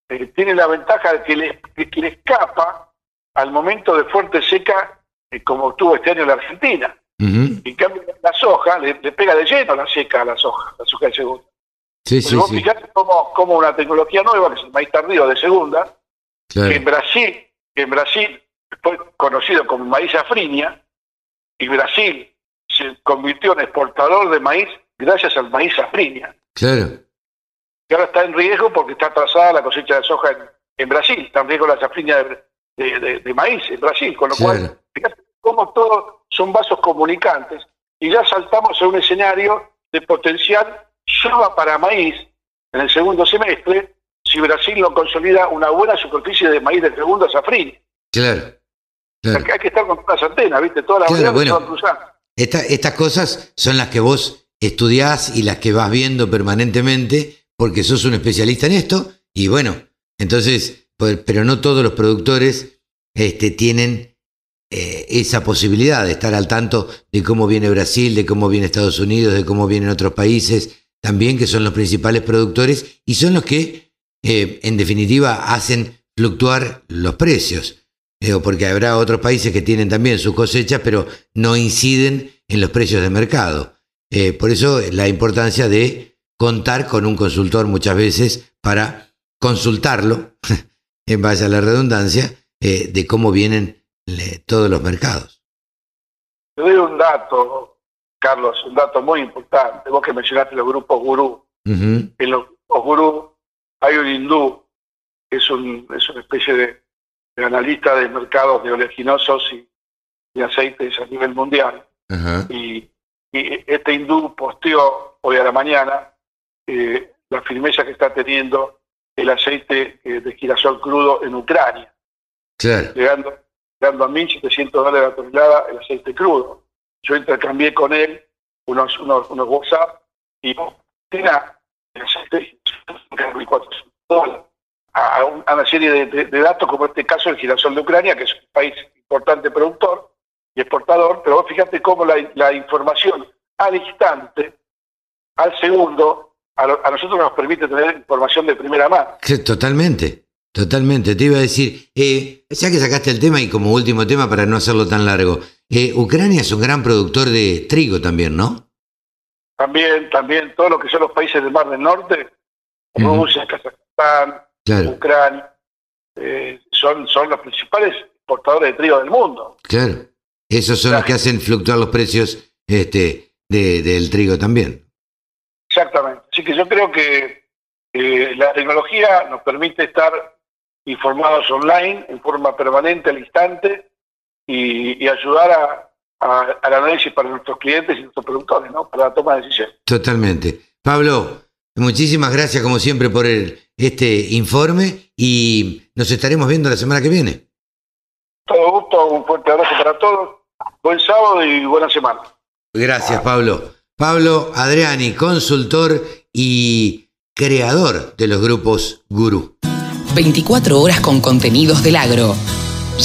eh, tiene la ventaja de que le, que le escapa al momento de fuerte seca eh, como tuvo este año la Argentina. En cambio, la soja le, pega de lleno la seca a la soja, la soja de segunda. Sí, sí, vos fijate como, una tecnología nueva, que es el maíz tardío de segunda, que en Brasil, que en Brasil fue conocido como maíz afrinia, y Brasil se convirtió en exportador de maíz gracias al maíz afrinia. Claro. Y ahora está en riesgo porque está atrasada la cosecha de soja en, Brasil, está en riesgo la safrinia de, maíz en Brasil, con lo cual, fíjate cómo todos son vasos comunicantes, y ya saltamos a un escenario de potencial solo para maíz en el segundo semestre, si Brasil no consolida una buena superficie de maíz de segundo safrín. Claro. claro. Hay que estar con todas las antenas, ¿viste? Todas las claro, bueno, estas cosas son las que vos estudiás y las que vas viendo permanentemente porque sos un especialista en esto y bueno, entonces, pues, pero no todos los productores este, tienen eh, esa posibilidad de estar al tanto de cómo viene Brasil, de cómo viene Estados Unidos, de cómo vienen otros países, también que son los principales productores y son los que, eh, en definitiva, hacen fluctuar los precios. Porque habrá otros países que tienen también sus cosechas, pero no inciden en los precios de mercado. Eh, por eso la importancia de contar con un consultor muchas veces para consultarlo, en base a la redundancia, de cómo vienen todos los mercados. Te doy un dato, Carlos, un dato muy importante. Vos que mencionaste los grupos gurú. En los grupos gurú hay un hindú, es, un, es una especie de, analista de mercados de oleaginosos y, aceites a nivel mundial. y, este hindú posteó hoy a la mañana eh, la firmeza que está teniendo el aceite eh, de girasol crudo en Ucrania. Llegando, llegando a 1.700 dólares la tonelada el aceite crudo. Yo intercambié con él unos, unos, unos WhatsApp y tiene el aceite a, una serie de, datos como este caso el girasol de Ucrania, que es un país importante productor y exportador, pero vos fíjate cómo la, información al instante, al segundo, a, nosotros nos permite tener información de primera mano. totalmente, Totalmente, te iba a decir, eh, ya que sacaste el tema y como último tema para no hacerlo tan largo, eh, Ucrania es un gran productor de trigo también, ¿no? También, también, todo lo que son los países del Mar del Norte, Rusia, Kazajstán, Ucrania, eh, son, son los principales exportadores de trigo del mundo. Claro, esos son los que hacen fluctuar los precios este, de, del trigo también. Exactamente, así que yo creo que la tecnología nos permite estar informados online en forma permanente al instante y, ayudar a, al análisis para nuestros clientes y nuestros productores, ¿no? Para la toma de decisiones. Totalmente. Pablo, muchísimas gracias como siempre por el, este informe y nos estaremos viendo la semana que viene. Todo gusto, un fuerte abrazo para todos. Buen sábado y buena semana. Gracias, Pablo. Pablo Adriani, consultor y creador de los grupos Gurú. 24 horas con contenidos del agro.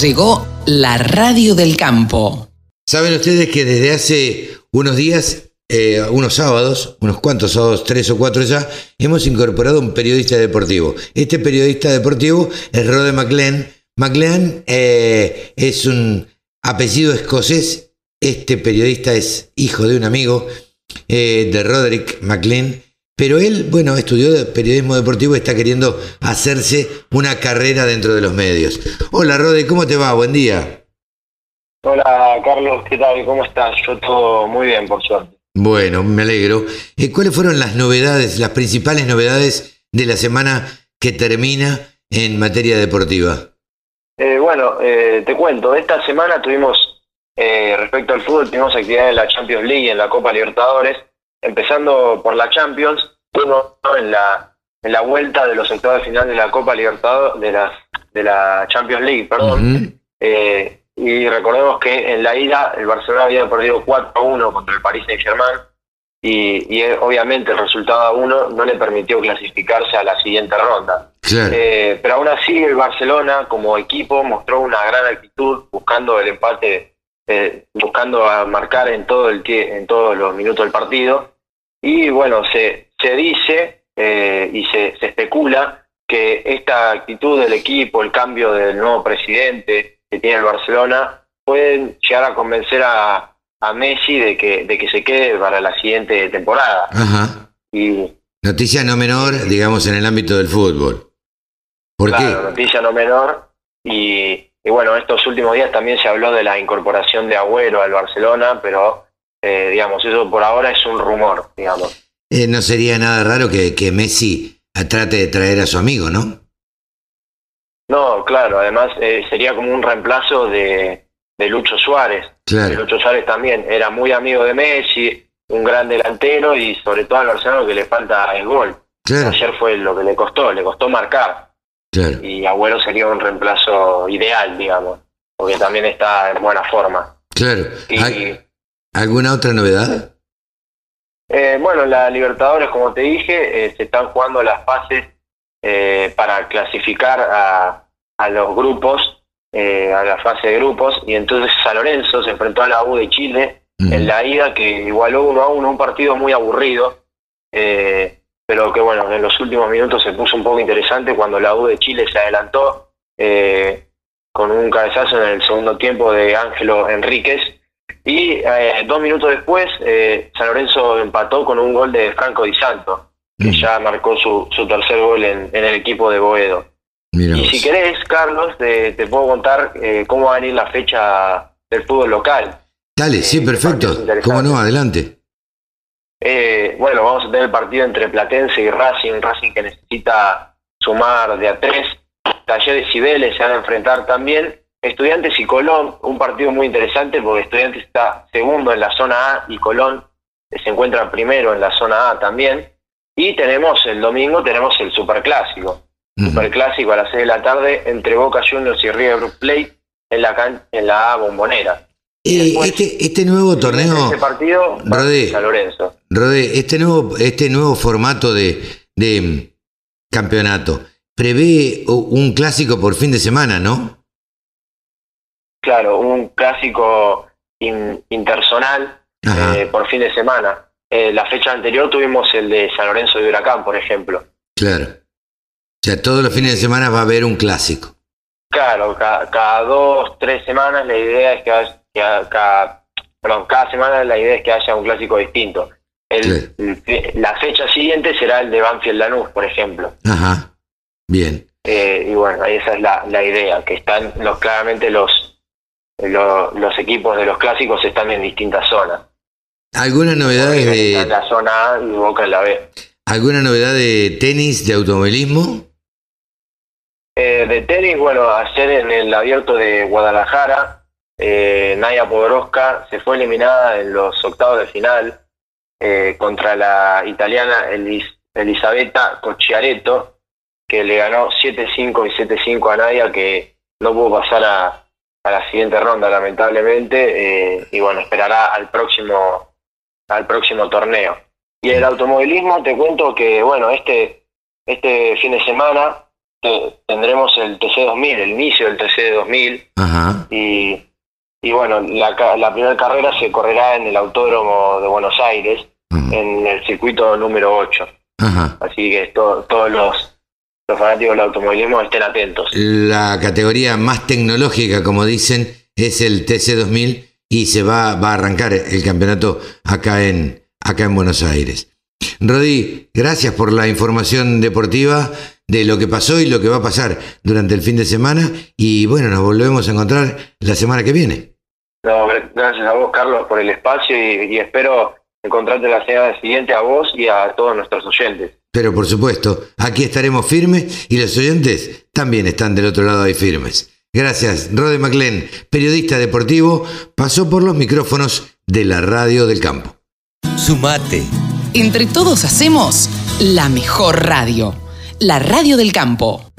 Llegó la radio del campo. Saben ustedes que desde hace unos días, eh, unos sábados, unos cuantos sábados, tres o cuatro ya, hemos incorporado un periodista deportivo. Este periodista deportivo es Rode McLean. McLean eh, es un apellido escocés. Este periodista es hijo de un amigo eh, de Roderick McLean pero él, bueno, estudió periodismo deportivo y está queriendo hacerse una carrera dentro de los medios. Hola, Rode, ¿cómo te va? Buen día. Hola, Carlos, ¿qué tal? ¿Cómo estás? Yo todo muy bien, por suerte. Bueno, me alegro. Eh, ¿Cuáles fueron las novedades, las principales novedades de la semana que termina en materia deportiva? Eh, bueno, eh, te cuento, esta semana tuvimos, respecto al fútbol, tuvimos actividad en la Champions League y en la Copa Libertadores empezando por la Champions, uno en la en la vuelta de los sectores final de la Copa Libertadores, de la, de la Champions League, perdón. Eh, y recordemos que en la ida el Barcelona había perdido 4-1 contra el Paris Saint-Germain. Y, y, obviamente el resultado a uno no le permitió clasificarse a la siguiente ronda. Eh, pero aún así el Barcelona como equipo mostró una gran actitud buscando el empate, eh, buscando marcar en todo el en todos los minutos del partido. Y bueno, se, se dice eh, y se, se especula que esta actitud del equipo, el cambio del nuevo presidente que tiene el Barcelona, pueden llegar a convencer a, a Messi de que, de que se quede para la siguiente temporada. Ajá. Y, noticia no menor, digamos, en el ámbito del fútbol. ¿Por claro, noticia no menor. Y, y, bueno, estos últimos días también se habló de la incorporación de Agüero al Barcelona, pero eh, digamos, eso por ahora es un rumor, digamos. Eh, no sería nada raro que, que, Messi trate de traer a su amigo, ¿no? No, claro, además eh, sería como un reemplazo de, de Lucho Suárez. Claro. Lucho Suárez también era muy amigo de Messi, un gran delantero y sobre todo al Barcelona que le falta el gol. Ayer fue lo que le costó, le costó marcar. Claro. Y Agüero sería un reemplazo ideal, digamos, porque también está en buena forma. Claro. Y, ¿Alguna otra novedad? Eh, bueno, la Libertadores, como te dije, eh, se están jugando las fases eh, para clasificar a, a los grupos, eh, a la fase de grupos, y entonces San Lorenzo se enfrentó a la U de Chile en la ida, que igualó uno a uno, un partido muy aburrido, pero que bueno, en los últimos minutos se puso un poco interesante cuando la U de Chile se adelantó con un cabezazo en el segundo tiempo de Ángelo Enríquez, y eh, dos minutos después, eh, San Lorenzo empató con un gol de Franco Di Santo, que mm. ya marcó su, su tercer gol en, en, el equipo de Boedo. y si querés, Carlos, te, te puedo contar eh, cómo va a venir la fecha del fútbol local. Dale, sí, perfecto. ¿Cómo no? Adelante. bueno, vamos a tener el partido entre Platense y Racing. Racing que necesita sumar de a tres. Talleres y Vélez se van a enfrentar también. Estudiantes y Colón, un partido muy interesante porque Estudiantes está segundo en la zona A y Colón se encuentra primero en la zona A también. Y tenemos el domingo, tenemos el Superclásico. Superclásico a las 6 de la tarde entre Boca Juniors y River Plate en la, en la A bombonera. Eh, este, este nuevo torneo. Este partido Rodé, Lorenzo. Rodé, este nuevo, este nuevo formato de, de mm, campeonato prevé un clásico por fin de semana, ¿no? Claro, un clásico intersonal eh, por fin de semana. Eh, la fecha anterior tuvimos el de San Lorenzo de Huracán, por ejemplo. Claro. sea, todos los fines de semana va a haber un clásico. Claro, cada, dos, tres semanas la idea es que, haya, cada, perdón, cada semana la idea es que haya un clásico distinto. El, la fecha siguiente será el de Banfield Lanús, por ejemplo. Ajá, bien. Eh, y bueno, ahí esa es la, la idea, que están los claramente los, los equipos de los clásicos están en distintas zonas. ¿Alguna novedad de...? la zona A y Boca en la B. ¿Alguna novedad de tenis, de automovilismo? Eh, de tenis, bueno, ayer en el abierto de Guadalajara, eh, Naya Podoroska se fue eliminada en los octavos de final eh, contra la italiana Elis, Elisabetta Cocciaretto, que le ganó 7-5 y 7-5 a Naya, que no pudo pasar a, a la siguiente ronda, lamentablemente, eh, y bueno, esperará al próximo, al próximo torneo. Y el automovilismo, te cuento que, bueno, este, este fin de semana tendremos el TC2000, el inicio del TC2000, y, y bueno, la, la primera carrera se correrá en el Autódromo de Buenos Aires, en el circuito número 8. Así que todos los los fanáticos del automovilismo estén atentos. La categoría más tecnológica, como dicen, es el TC2000 y se va, va a arrancar el campeonato acá en, acá en Buenos Aires. Rodi, gracias por la información deportiva de lo que pasó y lo que va a pasar durante el fin de semana y bueno, nos volvemos a encontrar la semana que viene. No, gracias a vos, Carlos, por el espacio y, espero encontrarte la semana siguiente a vos y a todos nuestros oyentes. Pero por supuesto, aquí estaremos firmes y los oyentes también están del otro lado ahí firmes. Gracias, Rode McLean, periodista deportivo, pasó por los micrófonos de la radio del campo. Sumate. Entre todos hacemos la mejor radio, la radio del campo.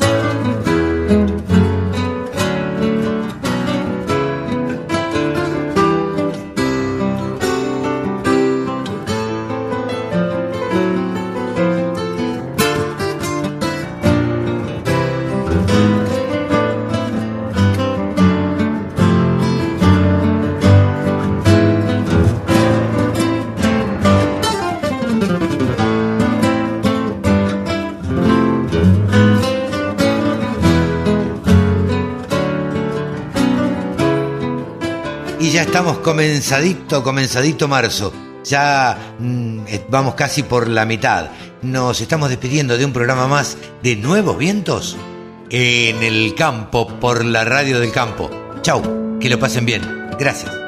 Comenzadito, comenzadito marzo. Ya mm, vamos casi por la mitad. Nos estamos despidiendo de un programa más de Nuevos Vientos en el campo por la radio del campo. Chau, que lo pasen bien. Gracias.